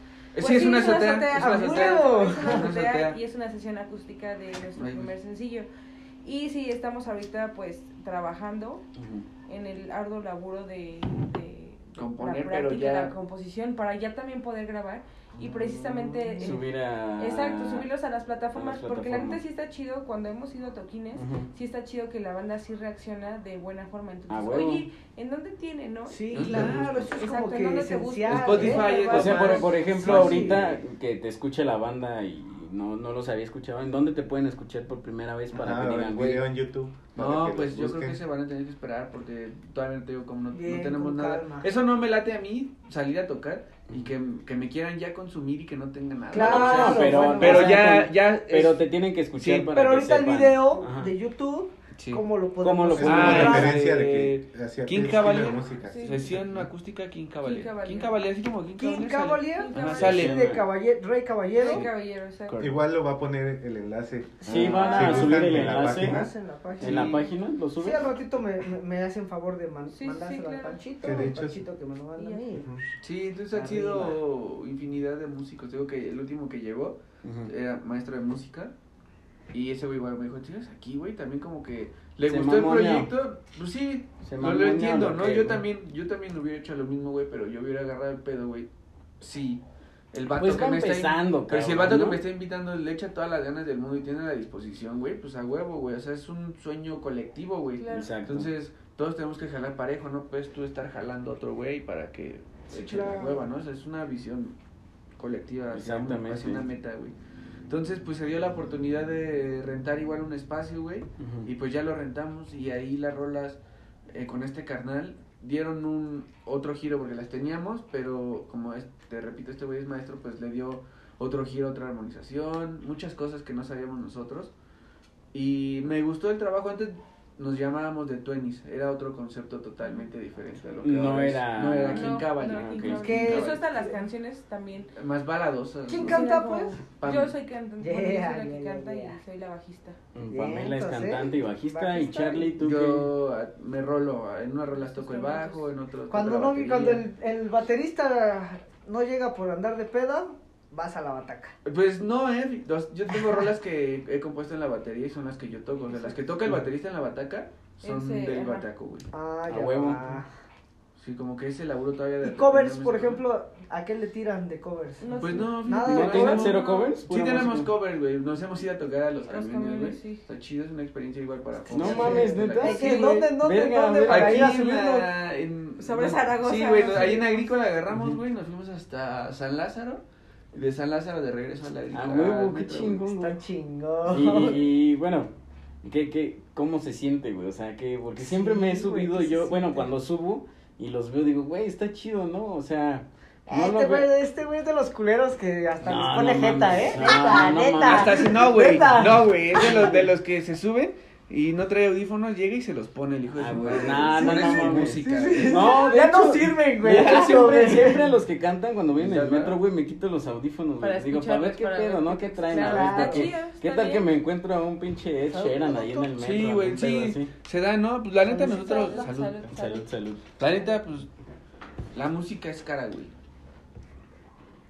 Speaker 4: Pues
Speaker 5: sí, es una azotea. Es
Speaker 3: ¡A
Speaker 5: una azotea.
Speaker 4: Es una
Speaker 5: Una
Speaker 4: azotea y es una sesión acústica de nuestro
Speaker 5: Ay,
Speaker 4: primer sencillo. Y sí, estamos ahorita pues trabajando
Speaker 2: Ujú.
Speaker 4: en el arduo laburo de, de
Speaker 5: Componer,
Speaker 4: la
Speaker 5: pero
Speaker 4: práctica,
Speaker 5: ya-
Speaker 4: la composición, para ya también poder grabar y precisamente... eh,
Speaker 2: Subir a...
Speaker 4: Exacto, subirlos a las plataformas,
Speaker 2: a las
Speaker 4: porque la neta sí está chido cuando hemos ido a toquines, sí está chido que la banda sí reacciona de buena forma. Entonces,
Speaker 2: Ah, huevo.
Speaker 4: oye, ¿en dónde tiene, no?
Speaker 3: Sí, claro, eso es
Speaker 4: Exacto,
Speaker 3: como
Speaker 4: ¿en
Speaker 3: que
Speaker 4: dónde te gusta?
Speaker 5: Spotify
Speaker 3: ¿eh?
Speaker 2: O sea, por, por ejemplo,
Speaker 3: Sí.
Speaker 2: ahorita que te escuche la banda y no, no los había escuchado, ¿en dónde te pueden escuchar por primera vez para
Speaker 1: Ah,
Speaker 2: que digan, güey?
Speaker 1: video en YouTube. para
Speaker 5: No, pues yo creo que se van a tener que esperar porque todavía no te digo como no, tenemos nada.
Speaker 3: calma.
Speaker 5: Eso no me late a mí salir a tocar y que, que me quieran ya consumir y que no tengan nada.
Speaker 3: Claro,
Speaker 5: O sea,
Speaker 2: pero,
Speaker 3: bueno,
Speaker 5: pero
Speaker 2: o sea,
Speaker 5: ya, ya.
Speaker 2: Pero
Speaker 5: es-
Speaker 2: te tienen que escuchar
Speaker 5: Sí,
Speaker 2: para
Speaker 3: Pero
Speaker 2: que
Speaker 3: ahorita el video
Speaker 2: Ajá.
Speaker 3: de YouTube,
Speaker 5: sí.
Speaker 3: ¿cómo lo podemos
Speaker 2: ¿Cómo lo podemos
Speaker 1: una
Speaker 5: Ah,
Speaker 2: encontrar?
Speaker 1: referencia de
Speaker 5: eh,
Speaker 1: que hacia
Speaker 5: King Cavalier.
Speaker 4: Sí.
Speaker 5: Sesión acústica King Cavalier.
Speaker 4: King Cavalier.
Speaker 5: Así como King
Speaker 3: King
Speaker 5: Cavalier. sale.
Speaker 3: Cavalier,
Speaker 5: sale.
Speaker 3: de caballero, Rey Caballero.
Speaker 4: Sí, caballero, exacto.
Speaker 1: Igual lo va a poner el enlace.
Speaker 2: Sí,
Speaker 3: Ah,
Speaker 2: van a
Speaker 1: si
Speaker 2: subir el
Speaker 1: en la
Speaker 2: enlace
Speaker 3: en la página.
Speaker 2: en la
Speaker 5: Sí.
Speaker 2: página, lo
Speaker 3: Sí,
Speaker 2: subes.
Speaker 3: al ratito me, me, me hacen favor de man-
Speaker 4: Sí, sí,
Speaker 3: mandárselo al
Speaker 4: claro.
Speaker 3: Panchito.
Speaker 1: Que de
Speaker 3: el
Speaker 1: hecho-
Speaker 3: Panchito que me lo manda a mí.
Speaker 5: Sí, entonces
Speaker 3: Arriba.
Speaker 5: sido infinidad de músicos. Digo que el último que llegó era maestro de música. Y ese güey igual me dijo, ¿tienes aquí, güey? También como que le
Speaker 2: Se
Speaker 5: gustó el proyecto. Pues sí,
Speaker 2: Se
Speaker 5: no lo entiendo,
Speaker 2: lo
Speaker 5: ¿no?
Speaker 2: que-
Speaker 5: Yo también, yo también hubiera hecho lo mismo, güey, pero yo hubiera agarrado el pedo, güey. Sí. El vato
Speaker 2: Pues
Speaker 5: que me está
Speaker 2: empezando,
Speaker 5: Pero si el
Speaker 2: cabrón,
Speaker 5: vato
Speaker 2: ¿no?
Speaker 5: que me está invitando le echa todas las ganas del mundo y tiene la disposición, güey, pues a huevo, güey. O sea, es un sueño colectivo, güey.
Speaker 4: Claro.
Speaker 2: Exacto.
Speaker 5: Entonces, todos tenemos que jalar parejo, no puedes tú estar jalando a otro güey para que
Speaker 3: Sí,
Speaker 5: eche la
Speaker 3: claro.
Speaker 5: hueva, ¿no? O sea, es una visión colectiva,
Speaker 2: Exactamente.
Speaker 5: hacia una meta, güey. Entonces, pues se dio la oportunidad de rentar igual un espacio, güey. Y pues ya lo rentamos y ahí las rolas eh, con este carnal dieron un otro giro porque las teníamos, pero como es, te repito, este güey es maestro, pues le dio otro giro, otra armonización, muchas cosas que no sabíamos nosotros. Y me gustó el trabajo. Antes nos llamábamos de Twenties, era otro concepto totalmente diferente a lo que
Speaker 2: No
Speaker 5: ahora es.
Speaker 2: era-
Speaker 5: no era King
Speaker 4: No,
Speaker 5: Cavalier,
Speaker 4: no,
Speaker 5: ok,
Speaker 4: King
Speaker 5: King
Speaker 4: Cavalier.
Speaker 3: ¿Qué?
Speaker 5: Cavalier.
Speaker 4: Eso hasta las canciones también.
Speaker 5: más baladosas.
Speaker 3: ¿Quién
Speaker 5: ¿no?
Speaker 3: canta, pues?
Speaker 5: Pam.
Speaker 4: Yo soy cantante,
Speaker 3: Yeah,
Speaker 4: soy la que
Speaker 3: yeah,
Speaker 4: canta
Speaker 3: yeah.
Speaker 4: y soy la bajista.
Speaker 2: Pamela es cantante y bajista, y
Speaker 3: Bajista.
Speaker 2: Charlie, tú
Speaker 5: Yo ah, me rolo, en unas rolas toco el bajo, en otras
Speaker 3: Cuando, no, cuando el, el baterista no llega por andar de peda, vas a la bataca.
Speaker 5: Pues no, eh. Yo tengo rolas que he compuesto en la batería y son las que yo toco. O sea, las que toca el baterista en la bataca son
Speaker 4: Ese,
Speaker 5: del
Speaker 4: ajá.
Speaker 5: bataco, güey.
Speaker 3: Ah,
Speaker 2: A
Speaker 3: ya
Speaker 2: huevo.
Speaker 3: va.
Speaker 5: Sí, como que ese laburo todavía de.
Speaker 3: Y covers, por ejemplo, ¿a qué le tiran de covers?
Speaker 4: No
Speaker 5: Pues
Speaker 4: sé.
Speaker 5: no,
Speaker 3: Nada
Speaker 2: ¿No tienen
Speaker 3: covers?
Speaker 2: cero covers?
Speaker 5: Sí tenemos covers, güey. Nos hemos ido a tocar a los,
Speaker 4: Los
Speaker 5: camiones, güey.
Speaker 4: sí.
Speaker 5: Está chido, es una experiencia igual para
Speaker 2: No mames, ¿neta?
Speaker 3: ¿Dónde, dónde. Para
Speaker 5: Aquí
Speaker 3: a
Speaker 5: en,
Speaker 3: subirlo.
Speaker 5: la- en-
Speaker 4: Sobre
Speaker 5: no,
Speaker 4: Zaragoza.
Speaker 5: Sí, güey, ahí en Agrícola agarramos, güey, nos fuimos hasta San Lázaro. De San Lázaro de regreso a la Agrícola.
Speaker 2: A huevo, qué chingón.
Speaker 3: Está chingón.
Speaker 2: Y, y, y, bueno, ¿qué, qué, cómo se siente, güey. O sea, que, porque siempre me he
Speaker 3: güey,
Speaker 2: subido
Speaker 3: ¿qué se
Speaker 2: yo, bueno,
Speaker 3: siente?
Speaker 2: cuando subo y los veo, digo, güey, está chido, ¿no? O sea, no
Speaker 3: este güey este güey es de los culeros que hasta
Speaker 2: No,
Speaker 3: les pone
Speaker 2: no
Speaker 3: jeta,
Speaker 2: mames.
Speaker 3: ¿eh?
Speaker 2: No,
Speaker 3: neta,
Speaker 2: no
Speaker 3: neta.
Speaker 5: Hasta si no, güey. No, güey. Es de los, de los que se suben y no trae audífonos, llega y se los pone el hijo de
Speaker 2: Ah,
Speaker 5: su
Speaker 2: güey,
Speaker 5: madre.
Speaker 2: no, no,
Speaker 5: Pone
Speaker 2: no
Speaker 5: su
Speaker 2: mames.
Speaker 5: música.
Speaker 3: Sí, sí,
Speaker 5: güey.
Speaker 2: No, de
Speaker 3: ya
Speaker 2: hecho-
Speaker 3: no sirven, güey.
Speaker 2: De hecho,
Speaker 3: ya
Speaker 2: siempre,
Speaker 3: no,
Speaker 2: siempre a los que cantan cuando vienen en el metro, güey, me quito los audífonos, güey.
Speaker 4: Para
Speaker 2: Digo, para ver qué
Speaker 4: para
Speaker 2: pedo,
Speaker 4: ver
Speaker 2: ¿no?
Speaker 4: qué-
Speaker 2: ¿Qué traen?
Speaker 3: claro,
Speaker 2: a ver,
Speaker 3: está
Speaker 2: porque-
Speaker 4: chido,
Speaker 2: ¿Qué
Speaker 4: está
Speaker 2: tal que me encuentro a un pinche Ed Sheeran ahí en el metro?
Speaker 5: Sí, güey, sí. Se da, ¿no? Pues la neta,
Speaker 3: Salud,
Speaker 5: nosotros.
Speaker 4: salud,
Speaker 5: Salud.
Speaker 4: salud.
Speaker 5: La neta, pues. La música es cara, güey.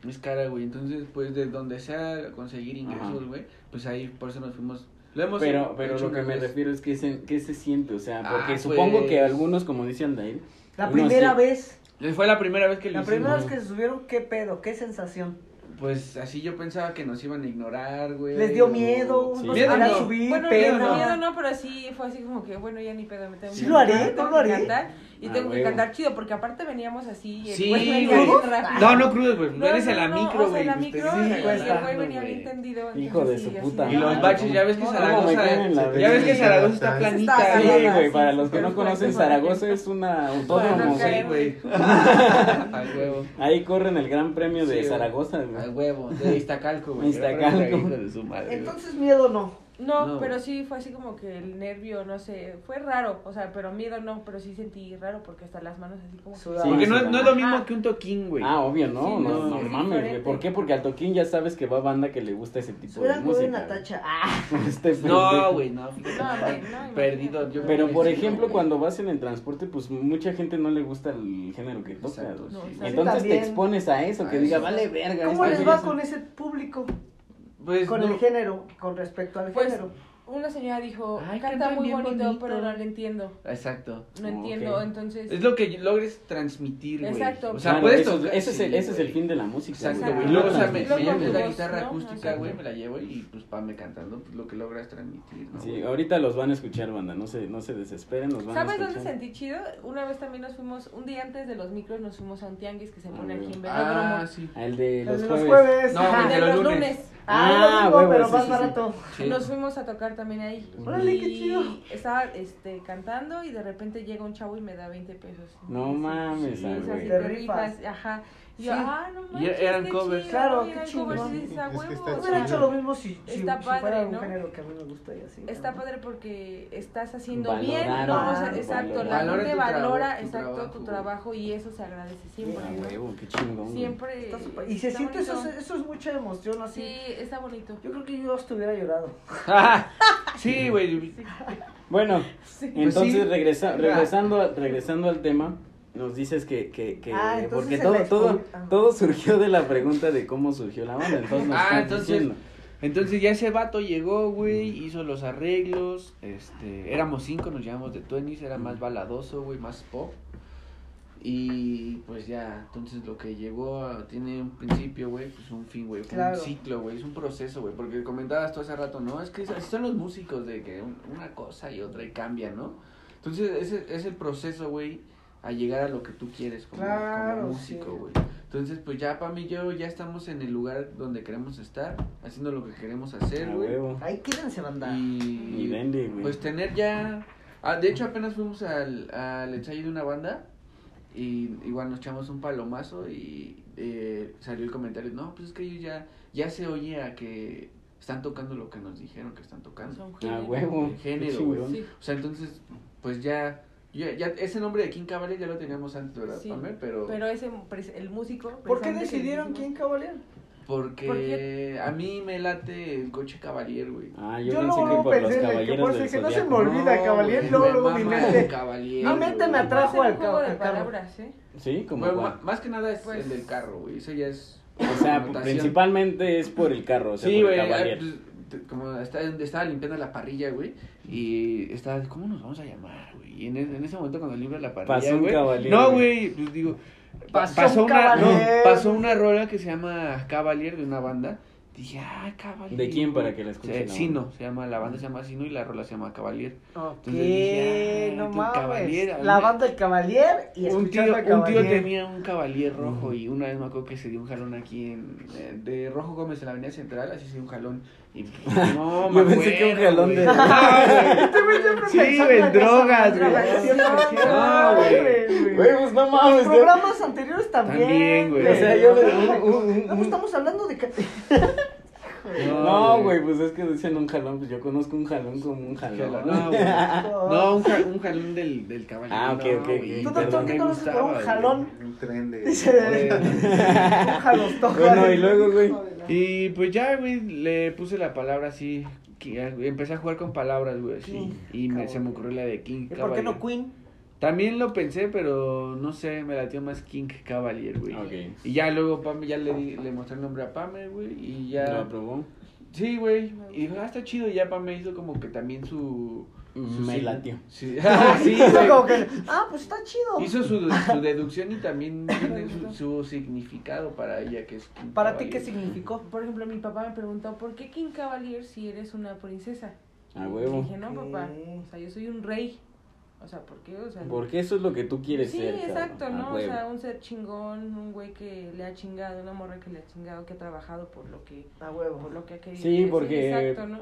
Speaker 5: Es cara, güey. Entonces, pues, de donde sea conseguir ingresos, güey, pues ahí por eso nos fuimos. Lo hemos
Speaker 2: Pero, pero lo que me
Speaker 5: vez.
Speaker 2: refiero es que se, ¿qué se siente? O sea, porque
Speaker 5: Ah,
Speaker 2: supongo
Speaker 5: pues.
Speaker 2: que algunos, como dice Aldair,
Speaker 3: La primera
Speaker 2: sí-
Speaker 3: vez,
Speaker 5: Fue la primera vez que lo
Speaker 3: la primera vez que se subieron, ¿qué pedo? ¿Qué sensación?
Speaker 5: Pues así yo pensaba que nos iban a ignorar, güey.
Speaker 3: ¿Les dio miedo?
Speaker 2: Sí.
Speaker 3: ¿No
Speaker 5: Miedo
Speaker 3: se
Speaker 5: no.
Speaker 3: subir?
Speaker 4: Bueno,
Speaker 3: ¿Pena?
Speaker 4: no, miedo no, pero sí fue así como que, bueno, ya ni pedo, me tengo
Speaker 3: Sí
Speaker 4: que
Speaker 3: lo haré,
Speaker 4: cantar,
Speaker 3: no
Speaker 4: tengo
Speaker 3: lo haré.
Speaker 4: que cantar, y
Speaker 2: Ah,
Speaker 4: tengo que
Speaker 2: huevo.
Speaker 4: cantar chido, porque aparte veníamos así, el
Speaker 5: Sí,
Speaker 4: güey venía
Speaker 5: güey.
Speaker 4: bien rápido.
Speaker 5: No, no crudos, güey.
Speaker 4: No,
Speaker 5: Eres
Speaker 4: no,
Speaker 5: en la
Speaker 4: no,
Speaker 5: micro,
Speaker 4: o sea,
Speaker 5: güey.
Speaker 4: la micro,
Speaker 5: vienes
Speaker 4: y
Speaker 5: a
Speaker 4: el güey venía
Speaker 2: güey.
Speaker 4: bien tendido.
Speaker 2: Hijo de su
Speaker 4: sí,
Speaker 2: puta
Speaker 4: así
Speaker 5: Y los
Speaker 4: "Ay,
Speaker 5: baches, ya ves que
Speaker 4: ¿cómo me
Speaker 5: Zaragoza.
Speaker 2: la
Speaker 5: Ya ves que? Zaragoza está
Speaker 1: Sí,
Speaker 5: planita.
Speaker 2: Sí,
Speaker 5: güey.
Speaker 4: agarrada,
Speaker 2: güey,
Speaker 4: sí,
Speaker 2: para los que no conocen. Zaragoza es una autódromo,
Speaker 4: no
Speaker 2: güey.
Speaker 5: Sí, güey. Huevo.
Speaker 2: Ahí corren el gran premio de
Speaker 5: Sí, güey.
Speaker 2: Zaragoza,
Speaker 5: Al
Speaker 2: güey.
Speaker 5: huevo. De Iztacalco, güey.
Speaker 2: Iztacalco.
Speaker 5: Hijo de su madre, güey.
Speaker 3: Entonces miedo no.
Speaker 4: No,
Speaker 5: No.
Speaker 4: pero sí fue así como que el nervio, no sé, fue raro, o sea, pero miedo no, pero sí sentí raro porque hasta las manos así como...
Speaker 2: Sí,
Speaker 5: Porque no, no es lo mismo que un toquín, güey.
Speaker 2: Ah, obvio, no,
Speaker 4: Sí,
Speaker 2: no,
Speaker 5: no,
Speaker 2: no
Speaker 5: es
Speaker 2: mames, güey. ¿Por qué? Porque al toquín ya sabes que va banda que le gusta ese tipo de música.
Speaker 3: Natacha. Ah,
Speaker 2: Este
Speaker 5: No, güey, no. fíjate.
Speaker 4: No, güey, no,
Speaker 5: Perdido. Yo
Speaker 2: Pero por ejemplo, cuando vas en el transporte, pues mucha gente no le gusta el género que toca.
Speaker 5: Exacto,
Speaker 2: güey.
Speaker 4: No,
Speaker 5: sí.
Speaker 4: sí,
Speaker 2: Entonces te expones a eso, que
Speaker 5: A
Speaker 2: diga, vale verga.
Speaker 3: ¿Cómo les va con ese público?
Speaker 5: Pues
Speaker 3: Con
Speaker 5: no.
Speaker 3: el género, con respecto al
Speaker 4: Pues,
Speaker 3: género.
Speaker 4: Una señora dijo,
Speaker 5: Ay,
Speaker 4: canta muy bonito,
Speaker 5: bonito".
Speaker 4: pero no le entiendo,
Speaker 5: Exacto.
Speaker 4: no entiendo, entonces...
Speaker 5: Es lo que logres transmitir, güey.
Speaker 4: Exacto.
Speaker 5: O sea,
Speaker 2: Claro,
Speaker 5: puedes
Speaker 2: eso es-
Speaker 5: tocar-
Speaker 2: ese, es el, ese es el fin de la música.
Speaker 5: Exacto,
Speaker 2: güey.
Speaker 5: Y luego, o sea, me,
Speaker 4: Lo
Speaker 5: llevas la guitarra
Speaker 4: ¿no?
Speaker 5: acústica, güey, me la llevo y pues pa' me cantando, pues lo que logras transmitir, ¿no?
Speaker 2: Sí, ahorita los van a escuchar, banda. No se, no se desesperen, los van a
Speaker 4: ¿Sabes dónde sentí chido? Una vez también nos fuimos, un día antes de los micros nos fuimos a un tianguis que se pone
Speaker 2: Ah,
Speaker 4: aquí en
Speaker 5: Ah,
Speaker 4: Velódromo.
Speaker 5: sí.
Speaker 2: Ah, El de
Speaker 3: El
Speaker 2: los
Speaker 3: de
Speaker 2: jueves.
Speaker 3: los jueves.
Speaker 5: No, el de los lunes.
Speaker 3: Ah,
Speaker 2: Ah,
Speaker 3: lo mismo,
Speaker 2: huevo,
Speaker 3: pero
Speaker 2: sí,
Speaker 3: más
Speaker 2: sí,
Speaker 3: barato.
Speaker 5: Sí.
Speaker 4: Nos fuimos a tocar también ahí.
Speaker 3: Órale, qué
Speaker 4: Y
Speaker 3: chido.
Speaker 4: Estaba este, cantando y de repente llega un chavo y me da 20 pesos.
Speaker 2: No mames,
Speaker 5: sí,
Speaker 4: o sea,
Speaker 2: güey.
Speaker 4: si
Speaker 3: Te
Speaker 4: te
Speaker 3: rifas.
Speaker 4: rifas, ajá. Y yo,
Speaker 3: Sí.
Speaker 4: ah, no
Speaker 5: Y
Speaker 4: manches,
Speaker 5: eran covers.
Speaker 4: chido,
Speaker 3: Claro, qué
Speaker 4: eran
Speaker 3: chingón.
Speaker 4: covers, y dices, "Ah,
Speaker 1: Es que
Speaker 4: huevo",
Speaker 1: está
Speaker 3: Hubiera hecho
Speaker 1: chido.
Speaker 3: lo mismo si, si,
Speaker 4: Está
Speaker 3: si
Speaker 4: padre,
Speaker 3: fuera un
Speaker 4: ¿no?
Speaker 3: género que a mí me gusta y así.
Speaker 4: Está
Speaker 3: ¿no?
Speaker 4: padre porque estás haciendo
Speaker 2: Valorar,
Speaker 4: bien, no, o sea,
Speaker 3: valorar.
Speaker 4: exacto, la gente valora, exacto,
Speaker 5: trabajo,
Speaker 4: tu trabajo y eso se agradece siempre,
Speaker 2: Ah,
Speaker 4: ¿no?
Speaker 2: huevo, qué chingón. güey.
Speaker 4: Siempre.
Speaker 3: Está súper- Y se siente eso, eso es mucha emoción así.
Speaker 4: Sí, está bonito.
Speaker 3: Yo creo que yo hasta hubiera llorado.
Speaker 5: sí, güey.
Speaker 2: Bueno,
Speaker 4: Sí.
Speaker 2: entonces
Speaker 5: Pues
Speaker 2: regresa, regresando, regresando al tema, nos dices que, que, que
Speaker 3: Ah,
Speaker 2: porque todo, todo,
Speaker 3: ah.
Speaker 2: todo surgió de la pregunta de cómo surgió la banda. Entonces nos
Speaker 5: Ah,
Speaker 2: estás
Speaker 5: entonces-
Speaker 2: diciendo.
Speaker 5: Entonces ya ese vato llegó, güey, hizo los arreglos, este, éramos cinco, nos llamamos de Twenties, era más baladoso, güey, más pop. Y pues ya, entonces lo que llegó a- tiene un principio, güey, pues un fin, güey, fue
Speaker 3: Claro.
Speaker 5: un ciclo, güey, es un proceso, güey, porque comentabas tú hace rato, ¿no? Es que así son los músicos, de que un- una cosa y otra y cambian, ¿no? Entonces ese es el proceso, güey, a llegar a lo que tú quieres como,
Speaker 3: Claro,
Speaker 5: como músico,
Speaker 3: sí.
Speaker 5: güey. Entonces, pues ya para mí y yo ya estamos en el lugar donde queremos estar, haciendo lo que queremos hacer,
Speaker 2: A
Speaker 5: güey.
Speaker 2: huevo.
Speaker 3: Ahí quédense, banda.
Speaker 5: Y,
Speaker 2: Y denle, güey.
Speaker 5: pues tener ya... Ah, de hecho, apenas fuimos al, al ensayo de una banda y igual nos echamos un palomazo y eh, salió el comentario, no, pues es que ellos ya, ya se oye a que están tocando lo que nos dijeron que están tocando.
Speaker 4: Son
Speaker 2: A
Speaker 4: género.
Speaker 2: huevo.
Speaker 5: Güey.
Speaker 4: Sí.
Speaker 5: O sea, entonces, pues ya, ya, ya ese nombre de King Cavalier ya lo teníamos antes, ¿verdad,
Speaker 4: Sí,
Speaker 5: Pame? Pero,
Speaker 4: Pero ese, el músico.
Speaker 3: ¿Por qué
Speaker 4: que
Speaker 3: decidieron quién Cavalier?
Speaker 5: porque
Speaker 4: ¿Por
Speaker 5: a mí me late el coche Cavalier, güey.
Speaker 2: Ah, yo,
Speaker 3: Yo
Speaker 2: pensé que por los
Speaker 3: que
Speaker 2: caballeros
Speaker 3: por
Speaker 2: del
Speaker 3: si que no se me olvida, Cavalier,
Speaker 5: güey,
Speaker 3: luego, luego mi mente- mi mente me atrajo al ca-
Speaker 4: de
Speaker 3: al carro.
Speaker 4: palabras, ¿eh?
Speaker 2: Sí, como
Speaker 5: Bueno, más que nada es
Speaker 4: Pues-
Speaker 5: el del carro, güey. Eso ya es.
Speaker 2: O sea, principalmente es por el carro, o sea,
Speaker 5: Sí,
Speaker 2: por el
Speaker 5: güey.
Speaker 2: Cavalier.
Speaker 5: como está- estaba limpiando la parrilla, güey. Y estaba, ¿cómo nos vamos a llamar, güey? Y en, e- en ese momento, cuando limpia la parrilla.
Speaker 2: Pasó un
Speaker 5: güey,
Speaker 2: Cavalier,
Speaker 5: No,
Speaker 2: güey.
Speaker 5: Pues digo. pa-
Speaker 3: Pasó
Speaker 5: Pasó,
Speaker 3: un
Speaker 5: una, no,
Speaker 3: Cavalier.
Speaker 5: pasó una rola que se llama Cavalier de una banda. Dije, ah, Cavalier.
Speaker 2: ¿De quién para que la escuchen?
Speaker 5: Sino, se llama, la banda se llama Sino y la rola se llama Cavalier.
Speaker 3: Ok,
Speaker 5: Entonces dije, ah,
Speaker 3: no mames.
Speaker 5: Cavalier,
Speaker 3: la banda del Cavalier y
Speaker 5: un tío,
Speaker 3: a
Speaker 5: un tío
Speaker 3: Cavalier.
Speaker 5: tenía un Cavalier rojo y una vez me acuerdo que se dio un jalón aquí en, eh, de Rojo Gómez en la Avenida Central, así se dio un jalón Y pues, no,
Speaker 2: Yo
Speaker 5: me
Speaker 2: pensé que un jalón de-
Speaker 5: güey. No, güey. Sí, güey, drogas,
Speaker 3: esa
Speaker 5: güey. No, güey.
Speaker 2: Güey, pues no
Speaker 3: Los
Speaker 2: mames. güey.
Speaker 3: programas anteriores también.
Speaker 5: También, güey.
Speaker 2: O sea, yo le
Speaker 3: No, pues estamos hablando de.
Speaker 2: No, güey, pues es que dicen un jalón, pues yo conozco un jalón como un jalón.
Speaker 5: No, güey. No, un, ja- un jalón del, del caballo.
Speaker 2: Ah, ok,
Speaker 5: no,
Speaker 2: ok,
Speaker 5: güey.
Speaker 3: ¿Tú,
Speaker 2: Perdón,
Speaker 3: qué conoces por un jalón?
Speaker 1: Un tren de...
Speaker 3: Dice, un jalostón.
Speaker 2: Bueno, y luego, güey.
Speaker 5: Y pues ya, güey, le puse la palabra así. que- Empecé a jugar con palabras, güey, así.
Speaker 3: King
Speaker 5: Y me, se me ocurrió la de King
Speaker 3: ¿Y por qué no Queen?
Speaker 5: También lo pensé, pero no sé, me latió más King Cavalier, güey.
Speaker 2: Ok.
Speaker 5: Y ya luego Pame, ya le, di- le mostré el nombre a Pame, güey, y ya...
Speaker 2: ¿Lo aprobó?
Speaker 5: Sí, güey. Y dijo, ah, está chido. Y ya Pame hizo como que también su...
Speaker 2: Me latió.
Speaker 5: Sí, Ah, sí,
Speaker 3: como que, ah, pues está chido.
Speaker 5: Hizo su, su deducción y también tiene su, su significado para ella, que es King
Speaker 3: ¿Para ti qué significó?
Speaker 4: Por ejemplo, mi papá me preguntó, ¿por qué King Cavalier si eres una princesa?
Speaker 2: A
Speaker 4: Y
Speaker 2: huevo.
Speaker 4: dije, no, papá, o sea, yo soy un rey. O sea, ¿por qué? O sea,
Speaker 2: Porque eso es lo que tú quieres
Speaker 4: Sí,
Speaker 2: ser. cabrón.
Speaker 4: exacto, ¿no? O sea, un ser chingón, un güey que le ha chingado, una morra que le ha chingado, que ha trabajado por lo que,
Speaker 3: A huevo.
Speaker 4: por lo que ha querido.
Speaker 2: Sí, porque-
Speaker 4: exacto, ¿no?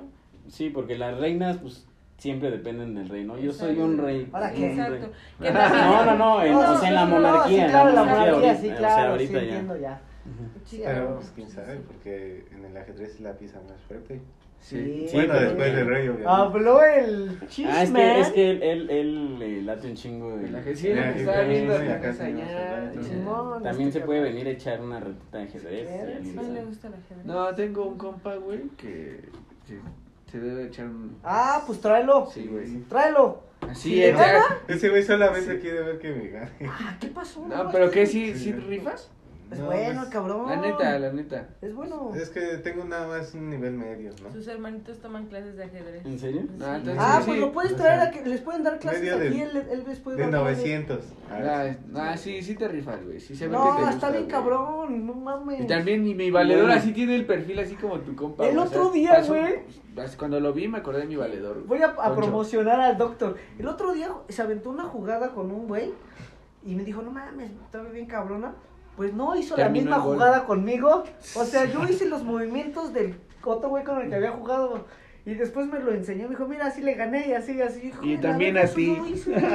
Speaker 2: Sí, porque las reinas, pues, siempre dependen del rey, ¿no? Yo soy
Speaker 4: Exacto.
Speaker 2: un rey.
Speaker 3: ¿Ahora
Speaker 2: soy
Speaker 3: qué?
Speaker 4: Exacto. Que
Speaker 5: No,
Speaker 2: No, no, no, en,
Speaker 3: No,
Speaker 2: o sea, en la
Speaker 3: no, no,
Speaker 2: monarquía.
Speaker 3: sí, claro,
Speaker 2: en
Speaker 3: la
Speaker 2: monarquía
Speaker 3: monarquía,
Speaker 2: ahorita,
Speaker 3: sí,
Speaker 2: o sea,
Speaker 3: claro, sí,
Speaker 2: ahorita ya.
Speaker 3: entiendo ya.
Speaker 4: Sí,
Speaker 1: Pero pues quién sabe, porque en el ajedrez es la pieza más fuerte.
Speaker 5: Sí.
Speaker 2: Sí,
Speaker 1: bueno,
Speaker 2: pero-
Speaker 1: después del rey, obviamente.
Speaker 3: Habló el chisme.
Speaker 2: Ah, es que, es que él, él, él le late un chingo. de-
Speaker 5: La que sí, lo
Speaker 1: Ya,
Speaker 5: que estaba viendo la
Speaker 2: También
Speaker 3: este
Speaker 2: se puede venir a echar una retita de ajedrez. Él
Speaker 4: le gusta la ajedrez.
Speaker 5: No, tengo un compa, güey, que, que se debe echar un...
Speaker 3: Ah, pues tráelo.
Speaker 5: Sí, güey.
Speaker 3: Tráelo.
Speaker 5: Así,
Speaker 3: ¿Sí,
Speaker 5: él
Speaker 3: le
Speaker 5: ya-
Speaker 3: gana?
Speaker 1: Ese güey solamente quiere ver que me gane.
Speaker 3: Ah, ¿qué pasó?
Speaker 5: No, pero ¿qué? ¿Sí, sí rifas?
Speaker 3: Es
Speaker 1: No,
Speaker 3: bueno,
Speaker 1: pues,
Speaker 3: cabrón.
Speaker 5: La neta, la neta.
Speaker 3: Es bueno.
Speaker 1: Es que tengo nada más un nivel medio, ¿no?
Speaker 4: Sus hermanitos toman clases de ajedrez.
Speaker 2: ¿En serio?
Speaker 4: Sí.
Speaker 5: Ah, entonces-
Speaker 3: Ah,
Speaker 5: sí,
Speaker 3: pues lo puedes
Speaker 1: o
Speaker 3: traer
Speaker 1: sea,
Speaker 3: a que les pueden dar clases
Speaker 1: medio
Speaker 3: aquí.
Speaker 1: de-
Speaker 3: Él, él les puede
Speaker 1: De
Speaker 3: dar clases.
Speaker 1: 900.
Speaker 5: Ah, ah, sí, sí te rifas, güey. Sí se ve que
Speaker 3: No,
Speaker 5: te
Speaker 3: está
Speaker 5: gusta,
Speaker 3: bien
Speaker 5: güey.
Speaker 3: cabrón, no mames.
Speaker 5: Y también mi, mi valedor así tiene el perfil así como tu compa.
Speaker 3: El otro día,
Speaker 5: pasó-
Speaker 3: güey.
Speaker 5: Cuando lo vi me acordé de mi valedor.
Speaker 3: Voy a, a promocionar al doctor. El otro día se aventó una jugada con un güey y me dijo, no mames, está bien cabrona. Pues no hizo la misma jugada conmigo. O sea, yo hice los movimientos del otro güey con el que había jugado. Y después me lo enseñó. Me dijo, mira, así le gané y así, así. Hijo
Speaker 5: Y también a ti.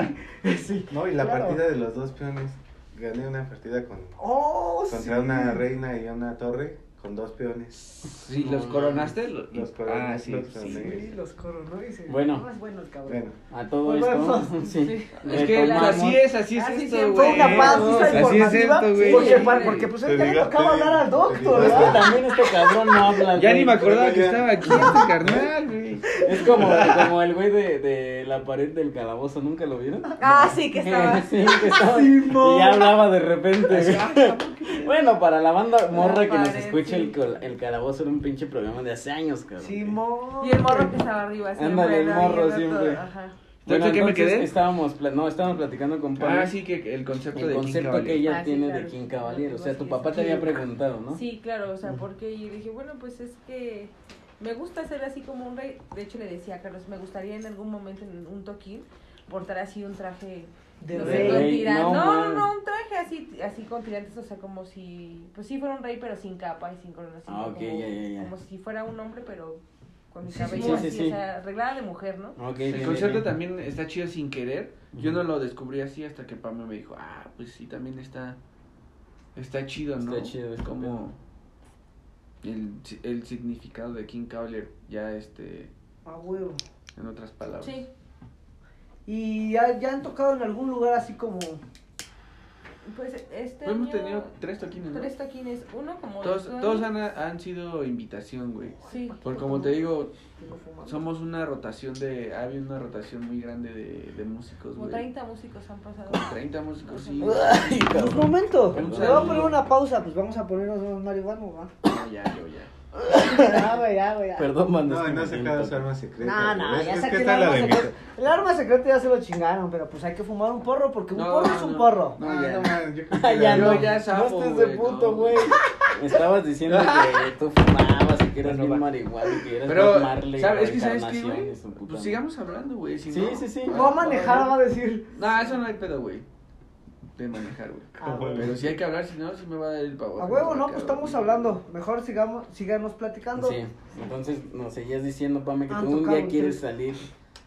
Speaker 3: sí.
Speaker 1: No, y la
Speaker 3: Claro.
Speaker 1: partida de los dos peones. Gané una partida con,
Speaker 3: Oh,
Speaker 1: contra
Speaker 3: sí.
Speaker 1: una reina y una torre con dos peones.
Speaker 5: Sí, los coronaste. lo-
Speaker 1: Los
Speaker 5: Ah,
Speaker 1: coroné,
Speaker 5: sí.
Speaker 1: los
Speaker 3: Sí, los coronó y se...
Speaker 2: Bueno.
Speaker 3: No, es bueno el cabrón.
Speaker 1: Bueno,
Speaker 2: A todo esto.
Speaker 3: vamos.
Speaker 2: Sí.
Speaker 4: Sí.
Speaker 5: Es que así es, así es
Speaker 4: Así
Speaker 5: esto, güey.
Speaker 3: Fue una pausa
Speaker 5: Así es esto, güey.
Speaker 3: porque,
Speaker 4: Sí.
Speaker 3: pa- porque pues a él ya le tocaba hablar al doctor,
Speaker 2: Es que también este cabrón no habla.
Speaker 5: Ya ni me acordaba que estaba aquí este carnal, güey.
Speaker 2: Es como, como el güey de, de la pared del calabozo, ¿nunca lo vieron?
Speaker 4: Ah, sí, que estaba.
Speaker 2: sí, que estaba. Y ya hablaba de repente.
Speaker 5: Ah,
Speaker 2: bueno, para la banda morra que nos
Speaker 4: pared, sí.
Speaker 2: el, el calabozo era un pinche programa de hace años, cabrón.
Speaker 3: Simón.
Speaker 4: Y el morro que estaba arriba siempre.
Speaker 2: Ándale, el morro siempre.
Speaker 4: todo, Ajá.
Speaker 2: Bueno,
Speaker 5: ¿Entonces qué me quedé?
Speaker 2: Estábamos, pla- no, estábamos platicando con Pablo.
Speaker 5: Ah, sí, que el concepto
Speaker 2: El
Speaker 5: de King
Speaker 2: concepto
Speaker 5: Cavalier.
Speaker 2: que ella
Speaker 4: Ah, sí,
Speaker 2: tiene
Speaker 4: claro.
Speaker 2: de King Cavalier. O sea, tu
Speaker 4: Sí,
Speaker 2: papá
Speaker 4: sí.
Speaker 2: te había preguntado, ¿no?
Speaker 4: Sí, claro, o sea, porque y dije, bueno, pues es que me gusta ser así como un rey. De hecho, le decía a Carlos, me gustaría en algún momento en un toquín portar así un traje
Speaker 3: De
Speaker 4: no
Speaker 3: rey.
Speaker 4: con tirantes.
Speaker 2: no,
Speaker 4: No, no, un traje así, así con tirantes, o sea, como si, pues sí fuera un rey, pero sin capa y sin corona. así,
Speaker 2: Ah,
Speaker 4: ¿no?
Speaker 2: ok,
Speaker 4: como,
Speaker 2: ya, ya, ya.
Speaker 4: como si fuera un hombre, pero con mi cabello
Speaker 2: sí, sí,
Speaker 4: así,
Speaker 2: sí.
Speaker 4: o sea, arreglada de mujer, ¿no?
Speaker 2: Ok,
Speaker 5: El
Speaker 2: bien,
Speaker 5: concepto
Speaker 2: bien,
Speaker 5: también está chido sin querer. Yo no lo descubrí así hasta que Pame me dijo, ah, pues sí, también está, está chido, ¿no?
Speaker 2: Está chido este
Speaker 5: Como el, el significado de King Cavalier, ya este,
Speaker 3: A huevo.
Speaker 5: en otras palabras.
Speaker 4: Sí.
Speaker 3: Y ya, ya han tocado en algún lugar así como.
Speaker 4: Pues este
Speaker 5: Pues hemos
Speaker 4: año,
Speaker 5: tenido tres toquines, ¿no?
Speaker 4: tres toquines, uno como...
Speaker 5: Todos, todos han, han sido invitación, güey.
Speaker 4: Sí.
Speaker 5: Porque como te digo, somos una rotación de, ha habido una rotación muy grande de, de músicos,
Speaker 4: Como
Speaker 5: güey.
Speaker 4: 30 músicos han pasado.
Speaker 5: Como 30 músicos, sí.
Speaker 3: Momento,
Speaker 5: Un
Speaker 3: le voy a poner una pausa, pues vamos a ponernos unos marihuanos, ¿va?
Speaker 5: No, ya, yo ya.
Speaker 3: Ya, güey, ya, güey. ya.
Speaker 2: Perdón, manda.
Speaker 1: no,
Speaker 2: este
Speaker 1: no saca
Speaker 2: momento.
Speaker 1: su arma secreta.
Speaker 3: No, no,
Speaker 1: güey.
Speaker 3: ya
Speaker 1: es,
Speaker 3: saqué
Speaker 1: que
Speaker 3: el
Speaker 1: está la
Speaker 3: arma
Speaker 1: de
Speaker 3: secreta. El arma secreta ya se lo chingaron, pero pues hay que fumar un porro, porque un
Speaker 5: No,
Speaker 3: porro es un
Speaker 5: no.
Speaker 3: porro.
Speaker 5: No,
Speaker 1: No,
Speaker 5: ya.
Speaker 1: no, man, yo creo
Speaker 2: Ah,
Speaker 1: que
Speaker 2: ya no,
Speaker 5: Yo ya
Speaker 2: no estés de
Speaker 5: güey,
Speaker 2: punto,
Speaker 5: no.
Speaker 2: güey. Me estabas diciendo que tú fumabas y que eras
Speaker 5: Bueno,
Speaker 2: bien marihuana y que eras
Speaker 5: Pero,
Speaker 2: Bob Marley,
Speaker 5: ¿sabes? Es que, ¿sabes qué, güey?
Speaker 2: de su puta
Speaker 5: Pues sigamos hablando, güey. Si
Speaker 2: Sí,
Speaker 5: no-
Speaker 2: sí, sí.
Speaker 3: Va a manejar, va a decir.
Speaker 5: No, eso no hay pedo, güey. De manejar, güey.
Speaker 3: Ah.
Speaker 5: Pero si hay que hablar, si no, si me va a dar el pavo.
Speaker 3: A huevo, no, pues estamos hablando. Mejor sigamos, sigamos platicando.
Speaker 2: Sí, entonces nos seguías diciendo, Pame, que
Speaker 3: Han
Speaker 2: tú un día quieres salir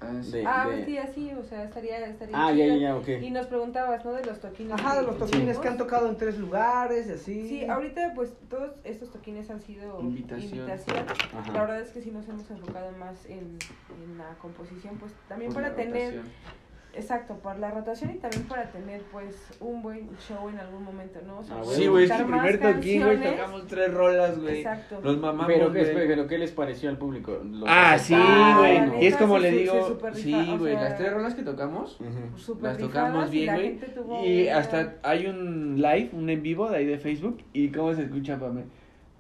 Speaker 5: Ah, sí.
Speaker 2: de...
Speaker 4: Ah,
Speaker 2: de-
Speaker 4: sí, así, o sea, estaría, estaría
Speaker 2: Ah, ya, ya, ya, ok.
Speaker 4: Y nos preguntabas, ¿no? De los toquines.
Speaker 3: Ajá, de los toquines
Speaker 4: Sí.
Speaker 3: que han tocado en tres lugares y así.
Speaker 4: Sí, ahorita pues todos estos toquines han sido
Speaker 5: Invitación.
Speaker 4: La verdad es que sí nos hemos enfocado más en, en la composición, pues también
Speaker 5: Por
Speaker 4: para tener,
Speaker 5: rotación.
Speaker 4: Exacto, por la rotación y también para tener pues un buen show en algún momento, ¿no? O sea,
Speaker 2: Ah,
Speaker 5: Sí, güey, es que primer toquín, güey, tocamos tres rolas, güey.
Speaker 4: Exacto.
Speaker 5: Nos mamamos,
Speaker 2: Pero, ¿qué,
Speaker 5: güey.
Speaker 2: pero ¿qué les pareció al público? ¿Los
Speaker 5: Ah, sí, güey.
Speaker 4: la
Speaker 5: y es como
Speaker 4: sí,
Speaker 5: le digo,
Speaker 4: sí,
Speaker 5: güey, las tres rolas que tocamos,
Speaker 4: súper
Speaker 5: las tocamos bien, güey. Y hasta hay un live, un en vivo de ahí de Facebook. ¿Y cómo se escucha, Pame?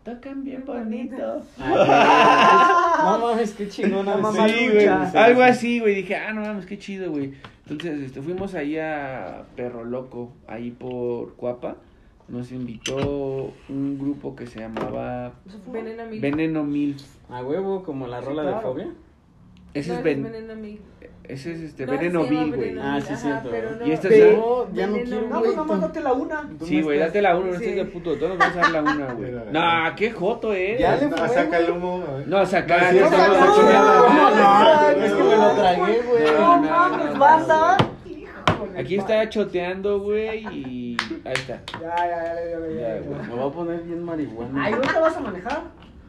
Speaker 5: Tocan bien
Speaker 4: bonito.
Speaker 2: Ah, no mames, qué chingona.
Speaker 3: No
Speaker 2: sí,
Speaker 5: güey. Algo así, güey. Dije, ah, no mames, qué chido, güey. Entonces, este, fuimos ahí a Perro Loco, ahí por Cuapa. Nos invitó un grupo que se llamaba
Speaker 4: Veneno Mil.
Speaker 5: Veneno Mil.
Speaker 2: A huevo, como la
Speaker 3: Sí,
Speaker 2: rola de fobia.
Speaker 5: Ese
Speaker 4: No,
Speaker 5: es, ven-
Speaker 4: Veneno Mil.
Speaker 5: ese es este
Speaker 4: No,
Speaker 5: Veneno Vil, güey.
Speaker 2: Ah, sí, cierto.
Speaker 4: no.
Speaker 5: Y este
Speaker 2: Pero
Speaker 5: es-
Speaker 2: no, ya no quiero,
Speaker 3: No, pues nomás date la una.
Speaker 5: Sí, güey, date la uno, no
Speaker 4: Sí.
Speaker 5: estés de puto. Todos vamos a dar la una, güey. Nah, qué joto, eh.
Speaker 2: Ya le
Speaker 1: No,
Speaker 2: fue,
Speaker 1: saca el humo, güey.
Speaker 5: No, saca. No,
Speaker 1: saca
Speaker 5: no, no, no,
Speaker 2: No,
Speaker 3: no,
Speaker 2: es que me lo tragué, güey.
Speaker 3: No
Speaker 5: No, no,
Speaker 3: mames,
Speaker 5: no,
Speaker 3: banda.
Speaker 5: no, Aquí está choteando, güey, y ahí está.
Speaker 3: Ya, ya, ya, ya, ya,
Speaker 5: Ya,
Speaker 3: ya,
Speaker 5: güey.
Speaker 3: ya.
Speaker 2: Me voy a poner bien marihuana.
Speaker 3: Ay, ¿dónde te vas a manejar?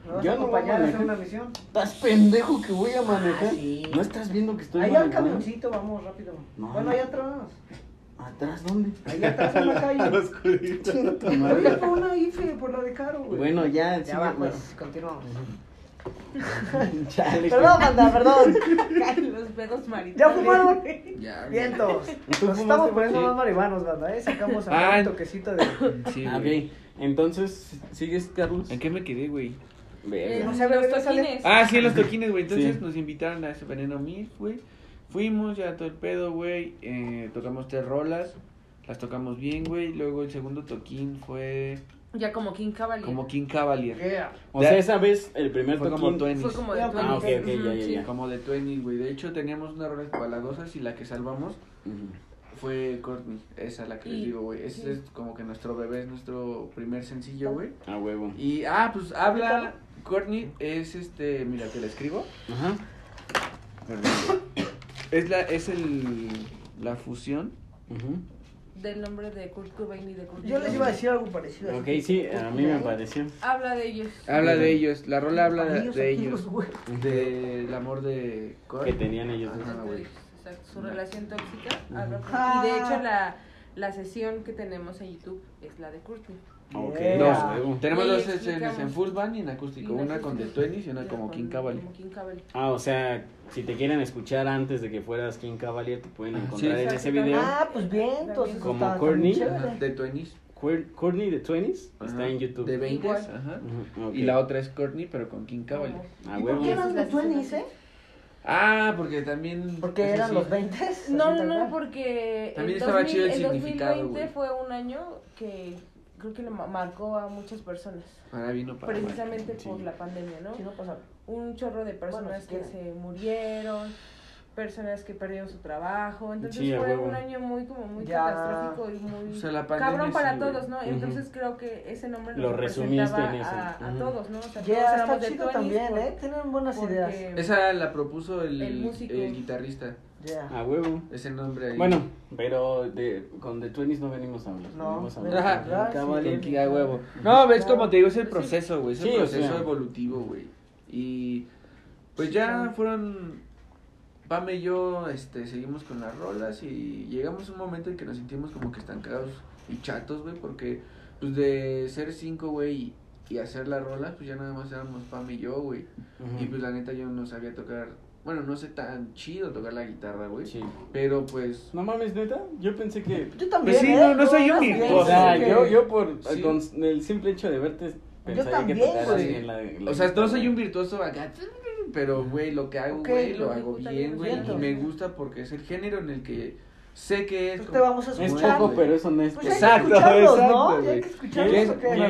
Speaker 3: ¿Me vas
Speaker 2: Yo
Speaker 3: a
Speaker 2: no voy a
Speaker 3: acompañar a hacer una misión?
Speaker 2: ¿Estás pendejo que voy a manejar?
Speaker 3: Ah, sí.
Speaker 2: ¿No estás viendo que estoy
Speaker 3: Allá al camioncito, vamos rápido.
Speaker 2: No.
Speaker 3: Bueno, allá atrás.
Speaker 2: ¿Atrás dónde?
Speaker 3: Allá atrás en la
Speaker 1: A
Speaker 3: calle.
Speaker 2: tu
Speaker 3: Oye,
Speaker 2: madre.
Speaker 3: por una IFE, por la de Caro, güey.
Speaker 2: Bueno, ya,
Speaker 3: ya
Speaker 2: sigue,
Speaker 3: va,
Speaker 2: bueno.
Speaker 3: pues, continuamos.
Speaker 2: Chale,
Speaker 3: Perdón, banda, perdón.
Speaker 4: Los pedos marinos.
Speaker 3: ¿Ya fumaron?
Speaker 5: Ya, güey.
Speaker 3: Vientos.
Speaker 2: ¿Tú
Speaker 3: Nos estamos poniendo
Speaker 5: sí?
Speaker 3: más marihuanos, banda, ¿eh? Sacamos
Speaker 5: Ah,
Speaker 3: a un toquecito de...
Speaker 5: Sí,
Speaker 2: Ah,
Speaker 5: güey.
Speaker 2: ok. Entonces, ¿sigues, Carlos?
Speaker 5: ¿En qué me quedé, güey?
Speaker 2: Verga.
Speaker 3: Sé,
Speaker 4: los toquines.
Speaker 5: Ah, sí, los toquines, güey. Entonces
Speaker 2: Sí.
Speaker 5: nos invitaron a ese Veneno Mil, güey. Fuimos ya todo el pedo, güey. Eh, tocamos tres rolas. Las tocamos bien, güey. Luego el segundo toquín fue
Speaker 4: Ya como King Cavalier.
Speaker 5: como King Cavalier.
Speaker 3: Yeah.
Speaker 2: O sea, esa vez, el primer
Speaker 5: Fue como
Speaker 2: toquín...
Speaker 4: Fue como de
Speaker 3: Ah,
Speaker 4: Twenties.
Speaker 2: ok, ok, ya, ya,
Speaker 4: sí.
Speaker 2: ya.
Speaker 5: Como de Twenties, güey. De hecho, teníamos unas rolas balagosas y la que salvamos
Speaker 2: Ujú.
Speaker 5: Fue Courtney. Esa la que les digo, güey. Ese
Speaker 4: sí.
Speaker 5: es como que nuestro bebé, es nuestro primer sencillo, güey.
Speaker 2: A huevo.
Speaker 5: Y, ah, pues habla. Courtney es este. Mira, te la escribo.
Speaker 2: Ajá.
Speaker 5: Es la, es el, la fusión.
Speaker 4: Del nombre de Kurt Cobain y de Kurt
Speaker 3: Yo les iba a decir algo parecido.
Speaker 2: Ok, sí, a mí me pareció.
Speaker 4: Habla de ellos.
Speaker 5: Habla de ellos. La rola habla de,
Speaker 3: Ellos.
Speaker 5: Del amor de Kurt.
Speaker 2: Que tenían ellos.
Speaker 5: Ajá,
Speaker 4: su relación tóxica. con-
Speaker 3: Ah.
Speaker 4: Y de hecho la, la sesión que tenemos en YouTube es la de Courtney.
Speaker 2: Ok.
Speaker 3: Yeah.
Speaker 5: Dos.
Speaker 2: a huevo.
Speaker 5: Tenemos dos escenas en full band y en acústico.
Speaker 4: Y
Speaker 5: Una con The. Twenties y una como
Speaker 4: con-
Speaker 5: King Cavalier.
Speaker 4: Como King Cavalier.
Speaker 2: Ah, o sea, si te quieren escuchar antes de que fueras King Cavalier, te pueden
Speaker 5: Ah,
Speaker 2: encontrar
Speaker 5: sí.
Speaker 2: en ese video.
Speaker 3: Ah, pues bien, entonces
Speaker 2: Como Courtney.
Speaker 5: The Twenties.
Speaker 2: Cour- Courtney de 20s está en YouTube.
Speaker 5: De 20
Speaker 4: Igual.
Speaker 5: Ajá.
Speaker 2: Ujú, ok.
Speaker 5: Y la otra es Courtney, pero con King Cavalier.
Speaker 2: Ah,
Speaker 3: ¿Y por qué eran de
Speaker 4: Esas las
Speaker 3: 20s, eh?
Speaker 5: Ah, porque también.
Speaker 3: Porque
Speaker 5: ese
Speaker 3: eran
Speaker 5: sí.
Speaker 3: los 20
Speaker 4: No, no, no, porque
Speaker 5: También
Speaker 4: el,
Speaker 5: estaba
Speaker 4: 2000
Speaker 5: chido el
Speaker 4: el
Speaker 5: significado,
Speaker 4: 2020
Speaker 5: güey.
Speaker 4: fue un año que creo que le ma- marcó a muchas personas.
Speaker 5: Para vino para.
Speaker 4: Precisamente
Speaker 2: Sí.
Speaker 4: por la pandemia, ¿no?
Speaker 3: Si no pasa.
Speaker 4: un chorro de personas
Speaker 3: si
Speaker 4: que se murieron, personas que perdieron su trabajo, entonces
Speaker 2: Sí,
Speaker 4: fue
Speaker 2: huevo.
Speaker 4: un año muy como muy
Speaker 3: Ya.
Speaker 4: catastrófico y muy
Speaker 5: O sea, la
Speaker 4: cabrón para
Speaker 5: sí,
Speaker 4: todos, ¿no?
Speaker 2: Ujú.
Speaker 4: Entonces creo que ese nombre
Speaker 2: Lo resumiste
Speaker 4: representaba
Speaker 2: en eso.
Speaker 4: a, a
Speaker 2: Ujú.
Speaker 4: todos, ¿no? O sea, todos
Speaker 3: Ya, está
Speaker 4: de
Speaker 3: chido
Speaker 4: 20s
Speaker 3: también,
Speaker 4: por-
Speaker 3: ¿eh? Tienen buenas ideas.
Speaker 5: Esa la propuso el,
Speaker 4: El
Speaker 5: el guitarrista.
Speaker 3: Ya.
Speaker 2: A huevo.
Speaker 5: Ese nombre ahí.
Speaker 2: Bueno, pero de, con The 20s no venimos a hablar.
Speaker 3: No,
Speaker 2: venimos a hablar
Speaker 3: sí,
Speaker 5: a huevo. No, ves como te digo, es el proceso, güey. Es el
Speaker 2: Sí, o
Speaker 5: proceso
Speaker 2: sea.
Speaker 5: evolutivo, güey. Y pues ya fueron. Pame y yo este, seguimos con las rolas y llegamos a un momento en que nos sentimos como que estancados y chatos, güey, porque pues de ser cinco, güey, y, y hacer las rolas, pues ya nada más éramos Pame y yo, güey. Y pues la neta yo no sabía tocar, bueno, no sé tan chido tocar la guitarra, güey.
Speaker 2: Sí.
Speaker 5: Pero pues
Speaker 2: No mames, neta. Yo pensé que.
Speaker 3: Yo también.
Speaker 5: Pues sí,
Speaker 3: ¿eh?
Speaker 5: no- no soy un
Speaker 3: Yo
Speaker 5: virtuoso.
Speaker 3: también,
Speaker 2: O sea,
Speaker 3: que-
Speaker 2: yo, yo por
Speaker 5: Sí.
Speaker 2: con el simple hecho de verte pensaría
Speaker 3: también, güey.
Speaker 5: O sea, no soy un virtuoso acá, pero, güey, lo que hago, güey,
Speaker 4: lo
Speaker 5: lo hago bien, güey, y me gusta porque es el género en el que sé que es...
Speaker 3: Pues te vamos a
Speaker 2: Es
Speaker 3: escuchar.
Speaker 2: poco, pero es honesto.
Speaker 3: Pues ya hay
Speaker 5: Exacto,
Speaker 3: que
Speaker 5: exacto,
Speaker 3: ¿no? Ya hay que escucharlos.
Speaker 5: ¿Quieres
Speaker 3: ¿o qué?
Speaker 5: una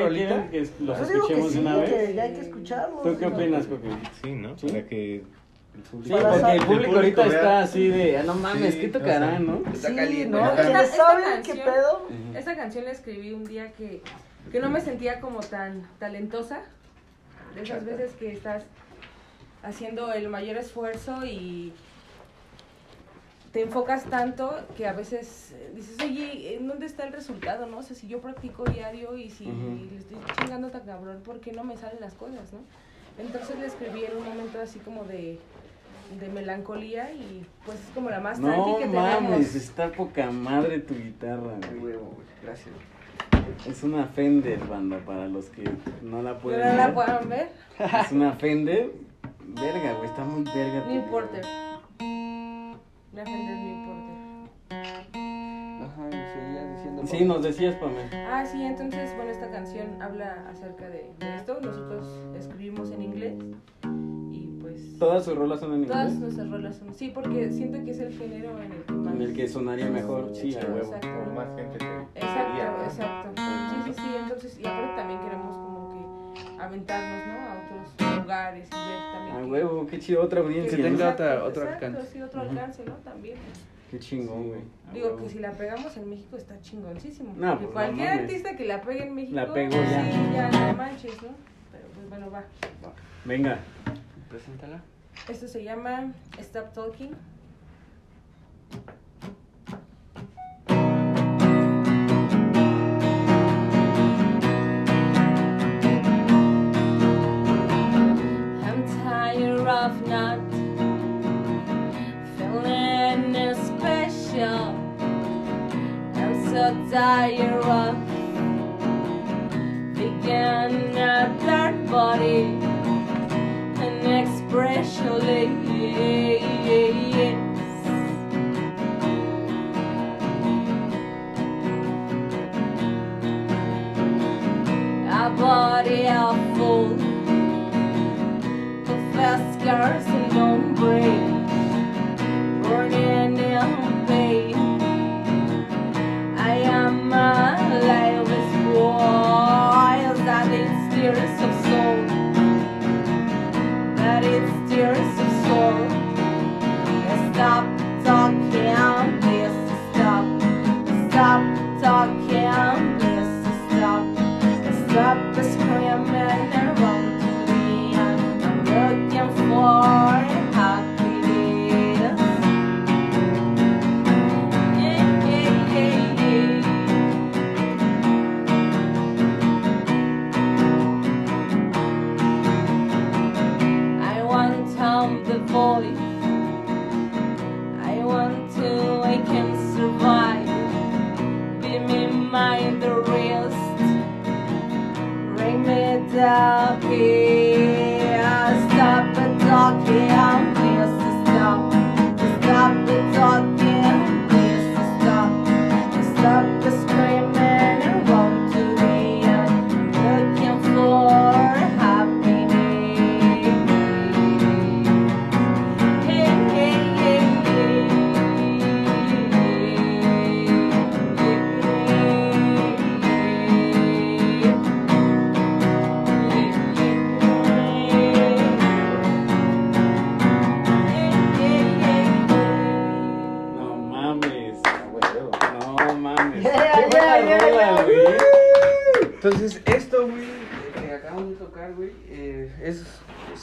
Speaker 2: que los
Speaker 3: Yo que
Speaker 2: escuchemos
Speaker 3: sí,
Speaker 2: de una
Speaker 3: que
Speaker 2: vez?
Speaker 3: ya hay que escucharlos.
Speaker 2: ¿Tú qué
Speaker 3: ¿no?
Speaker 2: opinas, Coque?
Speaker 1: Sí, ¿no?
Speaker 2: ¿Sí?
Speaker 1: Para que El
Speaker 2: Sí,
Speaker 1: público.
Speaker 2: Porque el
Speaker 1: el
Speaker 2: público ahorita
Speaker 1: vea-
Speaker 2: está así de, ah, no mames,
Speaker 1: Sí,
Speaker 2: ¿qué tocarán, no?
Speaker 5: Está
Speaker 3: Sí,
Speaker 5: caliente.
Speaker 3: ¿no?
Speaker 5: Esta-
Speaker 3: ¿Quiénes
Speaker 4: esta
Speaker 3: saben qué
Speaker 4: canción-
Speaker 3: pedo?
Speaker 4: Esta canción la escribí un día que, que no me sentía como tan talentosa. De esas veces que estás haciendo el mayor esfuerzo y te enfocas tanto que a veces dices, oye, ¿en dónde está el resultado? no? O sea, si yo practico diario y si le estoy chingando tan cabrón, ¿por qué no me salen las cosas, no? Entonces le escribí en un momento así como de, de melancolía y pues es como la más tranqui
Speaker 2: No
Speaker 4: que tenemos.
Speaker 2: mames, está poca madre tu guitarra, güey.
Speaker 5: huevo, güey. Gracias.
Speaker 2: Es una Fender, banda, para los que no la
Speaker 4: ¿No
Speaker 2: pueden
Speaker 4: la
Speaker 2: ver.
Speaker 4: puedan ver?
Speaker 2: Es una Fender. Verga, güey, está muy verga. guitarra.
Speaker 4: Porter. La Fender New Porter.
Speaker 5: Ajá, y seguías diciendo.
Speaker 2: Sí, nos decías, Pamela.
Speaker 4: Ah, sí, entonces, bueno, esta canción habla acerca de, de esto. Nosotros escribimos en inglés y pues
Speaker 2: Todas sus rolas son en
Speaker 4: todas
Speaker 2: inglés.
Speaker 4: nuestras rolas son... Sí, porque siento que es el género en el que más...
Speaker 2: En el que sonaría mejor, sí, a
Speaker 4: chido,
Speaker 2: huevo.
Speaker 4: exacto.
Speaker 1: Como más gente te
Speaker 4: Exacto,
Speaker 1: ¿no?
Speaker 4: exacto. Sí, sí, sí, entonces, y aparte también queremos como aventarnos, ¿no? A otros lugares y ver también...
Speaker 2: A
Speaker 4: que-
Speaker 2: huevo, qué chido, otra audiencia.
Speaker 5: Que tenga
Speaker 2: ¿no?
Speaker 5: otra- otro
Speaker 4: exacto,
Speaker 5: alcance.
Speaker 4: Sí, otro
Speaker 2: Ujú.
Speaker 4: alcance, ¿no? También.
Speaker 2: Qué chingón, güey. a
Speaker 4: Digo
Speaker 2: huevo.
Speaker 4: que si la pegamos en México está chingoncísimo.
Speaker 2: No,
Speaker 4: porque
Speaker 2: pues, no
Speaker 4: cualquier
Speaker 2: mames.
Speaker 4: artista que la pegue en México,
Speaker 2: La pegó ya.
Speaker 4: sí, ya no manches, ¿no? Pero pues bueno, va.
Speaker 2: Venga.
Speaker 5: Preséntala.
Speaker 4: Esto se llama Stop Talking. Of not feeling special. I'm so tired of being a dark body and expressionless.
Speaker 5: flowers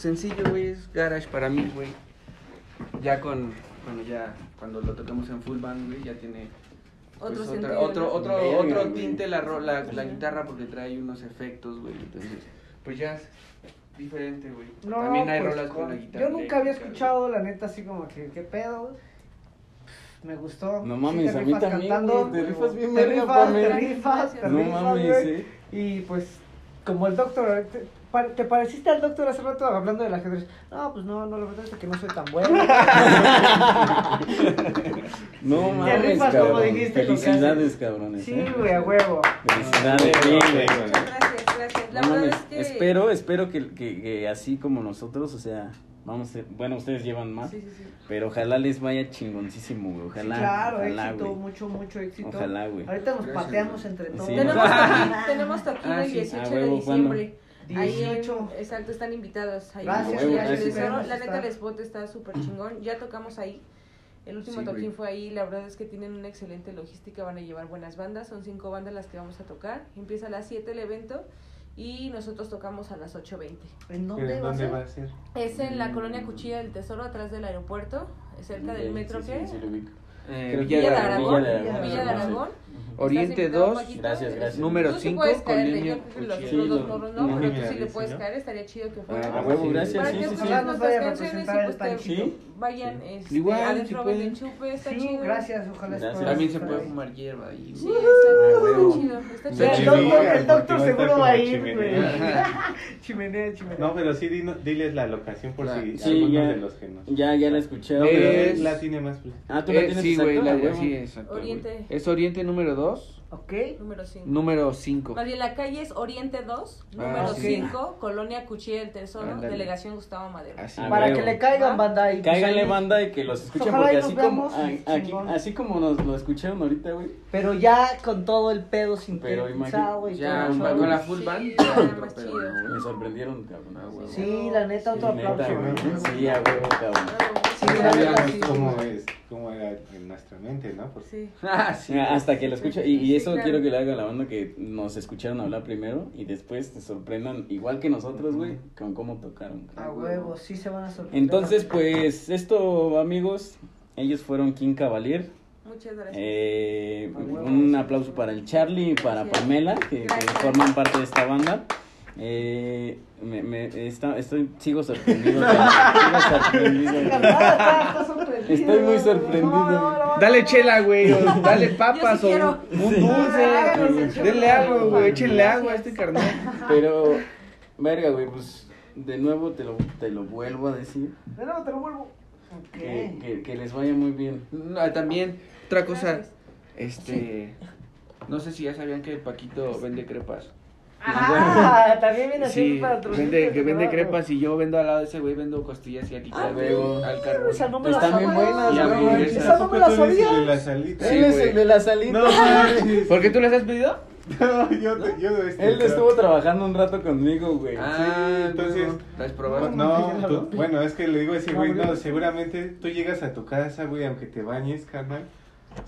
Speaker 5: sencillo, güey, es garage para mí, güey. Ya con, bueno, ya cuando lo tocamos en full band, güey, ya tiene pues,
Speaker 4: Otro
Speaker 5: otra-
Speaker 4: sentido,
Speaker 5: otro,
Speaker 4: ¿no?
Speaker 5: otro,
Speaker 2: Verga,
Speaker 5: otro
Speaker 2: güey.
Speaker 5: tinte la, ro- la, la guitarra porque trae unos efectos, güey, entonces, pues ya es diferente, güey.
Speaker 3: No,
Speaker 5: También hay
Speaker 3: pues,
Speaker 5: rolas con la guitarra.
Speaker 3: Yo nunca había escuchado, la neta, así como que, ¿qué pedo? Me gustó.
Speaker 2: No
Speaker 3: Sí
Speaker 2: mames,
Speaker 3: te
Speaker 2: a mí
Speaker 3: rifas
Speaker 2: también,
Speaker 3: cantando.
Speaker 2: te rifas bien
Speaker 3: Te rifas, te rifas, te
Speaker 2: No
Speaker 3: rifas,
Speaker 2: mames,
Speaker 3: güey.
Speaker 2: sí.
Speaker 3: Y pues, como el doctor, ¿Te pareciste al doctor hace rato hablando del ajedrez? No, pues no, no, la verdad es que no soy tan bueno.
Speaker 2: no mames,
Speaker 3: Te rifas
Speaker 2: cabrón.
Speaker 3: como dijiste.
Speaker 2: Felicidades, cabrones.
Speaker 3: Sí,
Speaker 2: ¿eh?
Speaker 3: güey, a huevo.
Speaker 2: Felicidades, ah, güey.
Speaker 4: Gracias, gracias. La
Speaker 2: no,
Speaker 4: es que...
Speaker 2: Espero, espero que, que, que así como nosotros, o sea... Vamos, a, bueno, ustedes llevan más,
Speaker 4: sí, sí, sí.
Speaker 2: pero ojalá les vaya chingoncísimo, güey. Ojalá.
Speaker 3: claro,
Speaker 2: ojalá,
Speaker 3: éxito, mucho, mucho éxito.
Speaker 2: Ojalá, güey.
Speaker 3: Ahorita nos
Speaker 5: Gracias,
Speaker 3: pateamos entre todos.
Speaker 4: Tenemos, ah, taquilla, tenemos taquilla
Speaker 5: ah,
Speaker 4: el 18
Speaker 2: ah,
Speaker 4: de diciembre. ¿cuándo?
Speaker 3: 18.
Speaker 4: Ahí, exacto, están invitados. Ahí
Speaker 3: gracias,
Speaker 2: gracias,
Speaker 4: La neta, el spot está súper chingón. Ya tocamos ahí. El último
Speaker 5: sí,
Speaker 4: toquín fue ahí, la verdad es que tienen una excelente logística, van a llevar buenas bandas, son cinco bandas las que vamos a tocar. Empieza a las 7 el evento y nosotros tocamos a las 8.20.
Speaker 3: ¿En dónde, va,
Speaker 1: dónde
Speaker 3: a
Speaker 1: va, a ser?
Speaker 4: Es en la mm. colonia Cuchilla del Tesoro, atrás del aeropuerto, cerca del metro
Speaker 2: sí,
Speaker 4: eh,
Speaker 2: que... Sí,
Speaker 5: eh, Villa,
Speaker 4: Villa, de Aragón.
Speaker 2: Villa de Aragón.
Speaker 4: Villa de Aragón.
Speaker 5: Oriente
Speaker 4: ¿Estás invitado,
Speaker 5: 2,
Speaker 4: Paquito?
Speaker 2: Gracias, gracias.
Speaker 5: Número
Speaker 4: Tú sí creo que los, los dos morros no,
Speaker 2: Sí,
Speaker 4: pero tú sí le puedes
Speaker 1: ¿no?
Speaker 4: caer, estaría chido que
Speaker 1: Ah,
Speaker 4: fuera.
Speaker 2: A huevo,
Speaker 1: sí.
Speaker 2: gracias.
Speaker 4: Para
Speaker 2: Sí,
Speaker 4: que
Speaker 2: sí, sí.
Speaker 3: nos vaya a
Speaker 4: nuestras canciones y
Speaker 3: representar
Speaker 4: pues
Speaker 3: el Panchito.
Speaker 4: vayan este,
Speaker 5: Igual,
Speaker 4: adentro
Speaker 5: pueden.
Speaker 4: chupe, está
Speaker 3: Sí,
Speaker 4: chido.
Speaker 3: gracias, ojalá
Speaker 5: También se puede fumar hierba ahí.
Speaker 4: Sí, está, está chido,
Speaker 3: el doctor,
Speaker 1: a
Speaker 3: seguro va a ir, güey.
Speaker 1: chimenea.
Speaker 3: Chimenea.
Speaker 1: No, pero sí diles la locación por
Speaker 5: La-
Speaker 1: si
Speaker 2: ya.
Speaker 1: de los que nos...
Speaker 2: Ya, ya la escuché.
Speaker 1: No, la tiene más.
Speaker 2: Ah, tú la
Speaker 5: Eh,
Speaker 2: tienes
Speaker 5: sí, güey, la sí, exacto.
Speaker 4: Oriente.
Speaker 5: Es Oriente número 2,
Speaker 3: Ok.
Speaker 4: Número 5.
Speaker 5: número 5.
Speaker 4: Más bien, la calle es Oriente 2,
Speaker 5: Ah,
Speaker 4: número
Speaker 3: sí.
Speaker 4: 5, Colonia Cuchilla del Tesoro,
Speaker 5: Ándale.
Speaker 4: delegación Gustavo Madero.
Speaker 5: Así.
Speaker 2: Ah,
Speaker 3: Para
Speaker 2: huevo.
Speaker 3: que le caigan, banda. y pues
Speaker 2: Cáiganle
Speaker 3: ahí-
Speaker 2: banda y que los escuchen
Speaker 3: Ojalá
Speaker 2: porque
Speaker 3: y
Speaker 2: así como, a- aquí- así como nos lo escucharon ahorita, güey.
Speaker 3: Pero ya con todo el pedo
Speaker 2: Pero
Speaker 3: sintetizado y
Speaker 5: Ya,
Speaker 3: todo
Speaker 2: con
Speaker 5: la full band.
Speaker 4: Sí,
Speaker 5: ya,
Speaker 4: ya,
Speaker 5: otro
Speaker 4: más
Speaker 5: pedo,
Speaker 4: chido.
Speaker 5: ¿no, güey?
Speaker 2: Me sorprendieron, cabrón.
Speaker 5: Ah, güey.
Speaker 3: Sí, la neta, otro
Speaker 2: Sí, neta,
Speaker 3: aplauso.
Speaker 2: güey.
Speaker 3: güey.
Speaker 2: Sí, a huevo, cabrón.
Speaker 3: Sí,
Speaker 1: No
Speaker 3: la neta,
Speaker 1: sabíamos
Speaker 3: sí.
Speaker 1: cómo, es, cómo era en nuestra mente, ¿no? Porque
Speaker 4: Sí.
Speaker 5: Ah, sí.
Speaker 2: Hasta que lo escucha, y, y
Speaker 4: Sí,
Speaker 2: eso
Speaker 4: claro.
Speaker 2: quiero que le haga a la banda que nos escucharon hablar primero y después te sorprendan, igual que nosotros, güey, con cómo tocaron.
Speaker 3: A huevo, sí se van a sorprender.
Speaker 2: Entonces, pues, esto, amigos, ellos fueron King Cavalier.
Speaker 4: Muchas gracias.
Speaker 2: Eh, un aplauso para el Charlie y para
Speaker 4: Gracias.
Speaker 2: Pamela, que, que forman parte de esta banda. Eh, me, me, está- estoy, sigo sorprendido. sigo sorprendido. Estoy muy sorprendido.
Speaker 3: No, no, no,
Speaker 5: Dale chela, güey, o dale papas
Speaker 4: sí
Speaker 5: o un dulce.
Speaker 3: El
Speaker 5: Denle agua, güey, échenle agua a este carnal.
Speaker 2: Pero, verga, güey, pues, de nuevo te lo, te lo vuelvo a decir.
Speaker 3: De nuevo te lo vuelvo.
Speaker 2: Que, que, que les vaya muy bien.
Speaker 5: No, también, otra cosa, este, no sé si ya sabían que Paquito vende crepas.
Speaker 3: Ah, también viene así
Speaker 5: Sí,
Speaker 3: para
Speaker 5: vende, que vende crepas y yo vendo al lado de ese güey, vendo costillas y aquí
Speaker 3: Ah,
Speaker 5: al, al carbón.
Speaker 3: Esa no me la
Speaker 2: Están bien
Speaker 3: sabía.
Speaker 2: buenas,
Speaker 5: Y
Speaker 2: güey.
Speaker 3: Esa no me la
Speaker 1: eres
Speaker 3: sabía.
Speaker 1: de las alitas.
Speaker 5: Sí,
Speaker 2: Él es el de la salita.
Speaker 1: No.
Speaker 5: ¿Por qué tú les has pedido?
Speaker 1: No, yo, te- yo este,
Speaker 2: Él estuvo trabajando un rato conmigo, güey.
Speaker 5: Ah,
Speaker 1: entonces-.
Speaker 5: ¿Las probaste?
Speaker 1: No, tú- bueno, es que le digo a ese güey,
Speaker 3: No,
Speaker 1: no, seguramente tú llegas a tu casa, güey, aunque te bañes, carnal.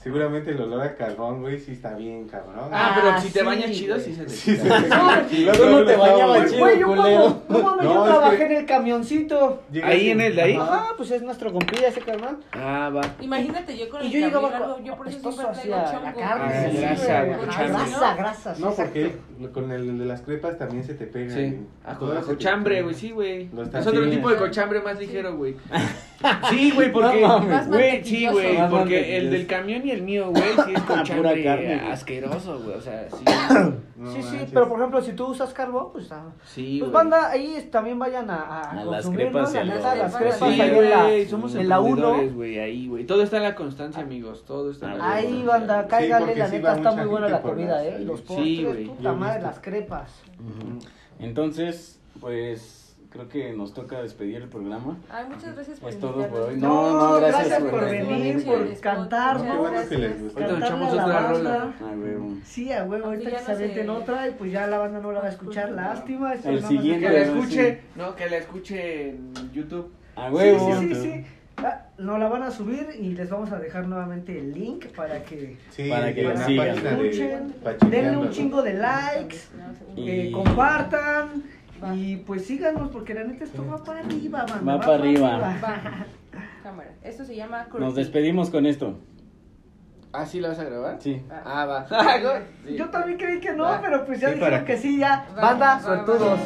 Speaker 1: Seguramente el olor a carbón, güey, sí está bien, cabrón.
Speaker 5: Ah, pero
Speaker 3: Ah,
Speaker 5: si te
Speaker 3: sí,
Speaker 5: bañas chido, sí se te
Speaker 1: Sí,
Speaker 5: quita.
Speaker 1: sí, sí.
Speaker 3: Sí,
Speaker 1: Luego
Speaker 2: tú no
Speaker 1: luego
Speaker 2: te
Speaker 1: muy-
Speaker 2: chido.
Speaker 3: Güey, yo cuando, no,
Speaker 1: No,
Speaker 3: yo trabajé
Speaker 1: que-
Speaker 3: en el camioncito.
Speaker 5: Ahí en el de ahí.
Speaker 3: Ajá, pues es nuestro compilla ese carnal.
Speaker 5: Ah, va.
Speaker 4: Imagínate yo con
Speaker 3: Y
Speaker 4: el
Speaker 3: yo llegaba
Speaker 4: yo por eso siempre traigo
Speaker 3: la
Speaker 4: chongo.
Speaker 3: carne.
Speaker 5: Ah,
Speaker 3: sí,
Speaker 5: grasa.
Speaker 3: Grasa,
Speaker 1: No, porque con el de las crepas también se te pega.
Speaker 5: Sí.
Speaker 1: y
Speaker 5: A
Speaker 1: todo se te
Speaker 5: cochambre, güey, sí, güey. Es otro tipo de cochambre más ligero, güey. Sí, güey, porque. Güey, sí, güey. Porque el del camión y el mío, güey, sí es
Speaker 2: Pura
Speaker 5: cochambre
Speaker 2: carne,
Speaker 5: asqueroso, güey. O sea, sí.
Speaker 1: No
Speaker 3: sí, sí, pero por ejemplo, si tú usas carbón, pues, ah,
Speaker 5: Sí,
Speaker 3: pues banda, ahí también vayan a, a,
Speaker 2: A las crepas
Speaker 3: ¿no?
Speaker 2: y
Speaker 3: La
Speaker 2: a
Speaker 3: las
Speaker 4: Sí,
Speaker 3: crepas
Speaker 5: Sí,
Speaker 3: ahí en la,
Speaker 5: güey, somos
Speaker 3: en la 1.
Speaker 5: emprendedores, güey, ahí, güey. Todo está en la constancia, amigos. Todo está en la
Speaker 2: Ahí,
Speaker 3: Ahí,
Speaker 5: constancia.
Speaker 3: banda, cáigale, la neta está muy buena la comida, ¿eh? Y los postres,
Speaker 5: Sí, güey,
Speaker 3: puta madre, las crepas.
Speaker 2: Entonces, pues, creo que nos toca despedir el programa.
Speaker 4: Ay, muchas gracias por
Speaker 2: Es todo por hoy. No, no, gracias por
Speaker 3: venir,
Speaker 4: venir.
Speaker 3: por cantar,
Speaker 1: Qué
Speaker 3: ¿no?
Speaker 1: bueno que les.
Speaker 5: Ahorita echamos otra
Speaker 3: banda.
Speaker 5: rola.
Speaker 3: Sí, a huevo, ahorita que se
Speaker 4: no se-
Speaker 3: avienten otra y pues ya la banda no la va a escuchar, lástima.
Speaker 2: El siguiente,
Speaker 5: Que la escuche, no, que la escuche en YouTube.
Speaker 2: A
Speaker 3: Sí,
Speaker 2: huevo.
Speaker 3: sí, sí, sí. Ah, Nos la van a subir y les vamos a dejar nuevamente el link para que
Speaker 1: Sí,
Speaker 2: Para que
Speaker 1: de
Speaker 3: escuchen, denle un
Speaker 1: ¿no?
Speaker 3: chingo de likes,
Speaker 2: Y-
Speaker 3: eh, compartan
Speaker 4: Va.
Speaker 3: y pues síganos porque la neta esto va para arriba, man.
Speaker 2: Va para arriba.
Speaker 4: Va. Cámara. Esto se llama
Speaker 2: Nos despedimos con esto.
Speaker 5: ¿Ah, sí la vas a grabar?
Speaker 2: Sí.
Speaker 5: Ah, va. Sí.
Speaker 3: Yo también creí que no,
Speaker 5: Va.
Speaker 3: pero pues ya
Speaker 1: Sí,
Speaker 3: dijeron
Speaker 1: para-
Speaker 3: que sí, ya.
Speaker 4: Va,
Speaker 3: Banda,
Speaker 4: va, va.
Speaker 3: suertudos.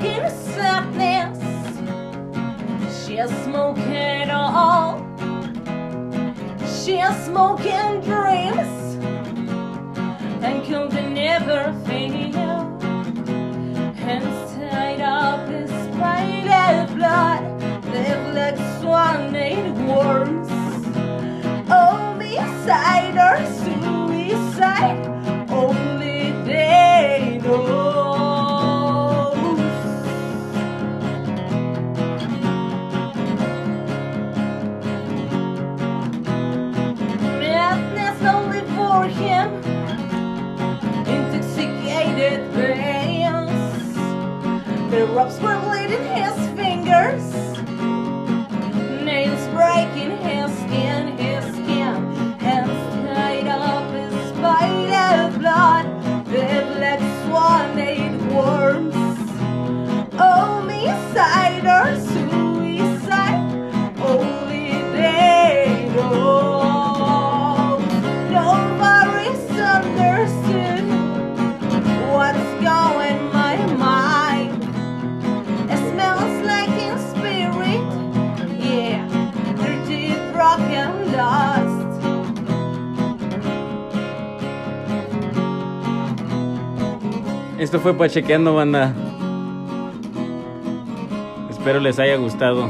Speaker 6: Smoking sadness. She's smoking all. She's smoking dreams. And could never fail. Inside of this spider blood, live like swan named worms. Oh, beside or suicide,
Speaker 4: scrub scribbling.
Speaker 3: Esto fue Pachequeando, banda. Espero les haya gustado.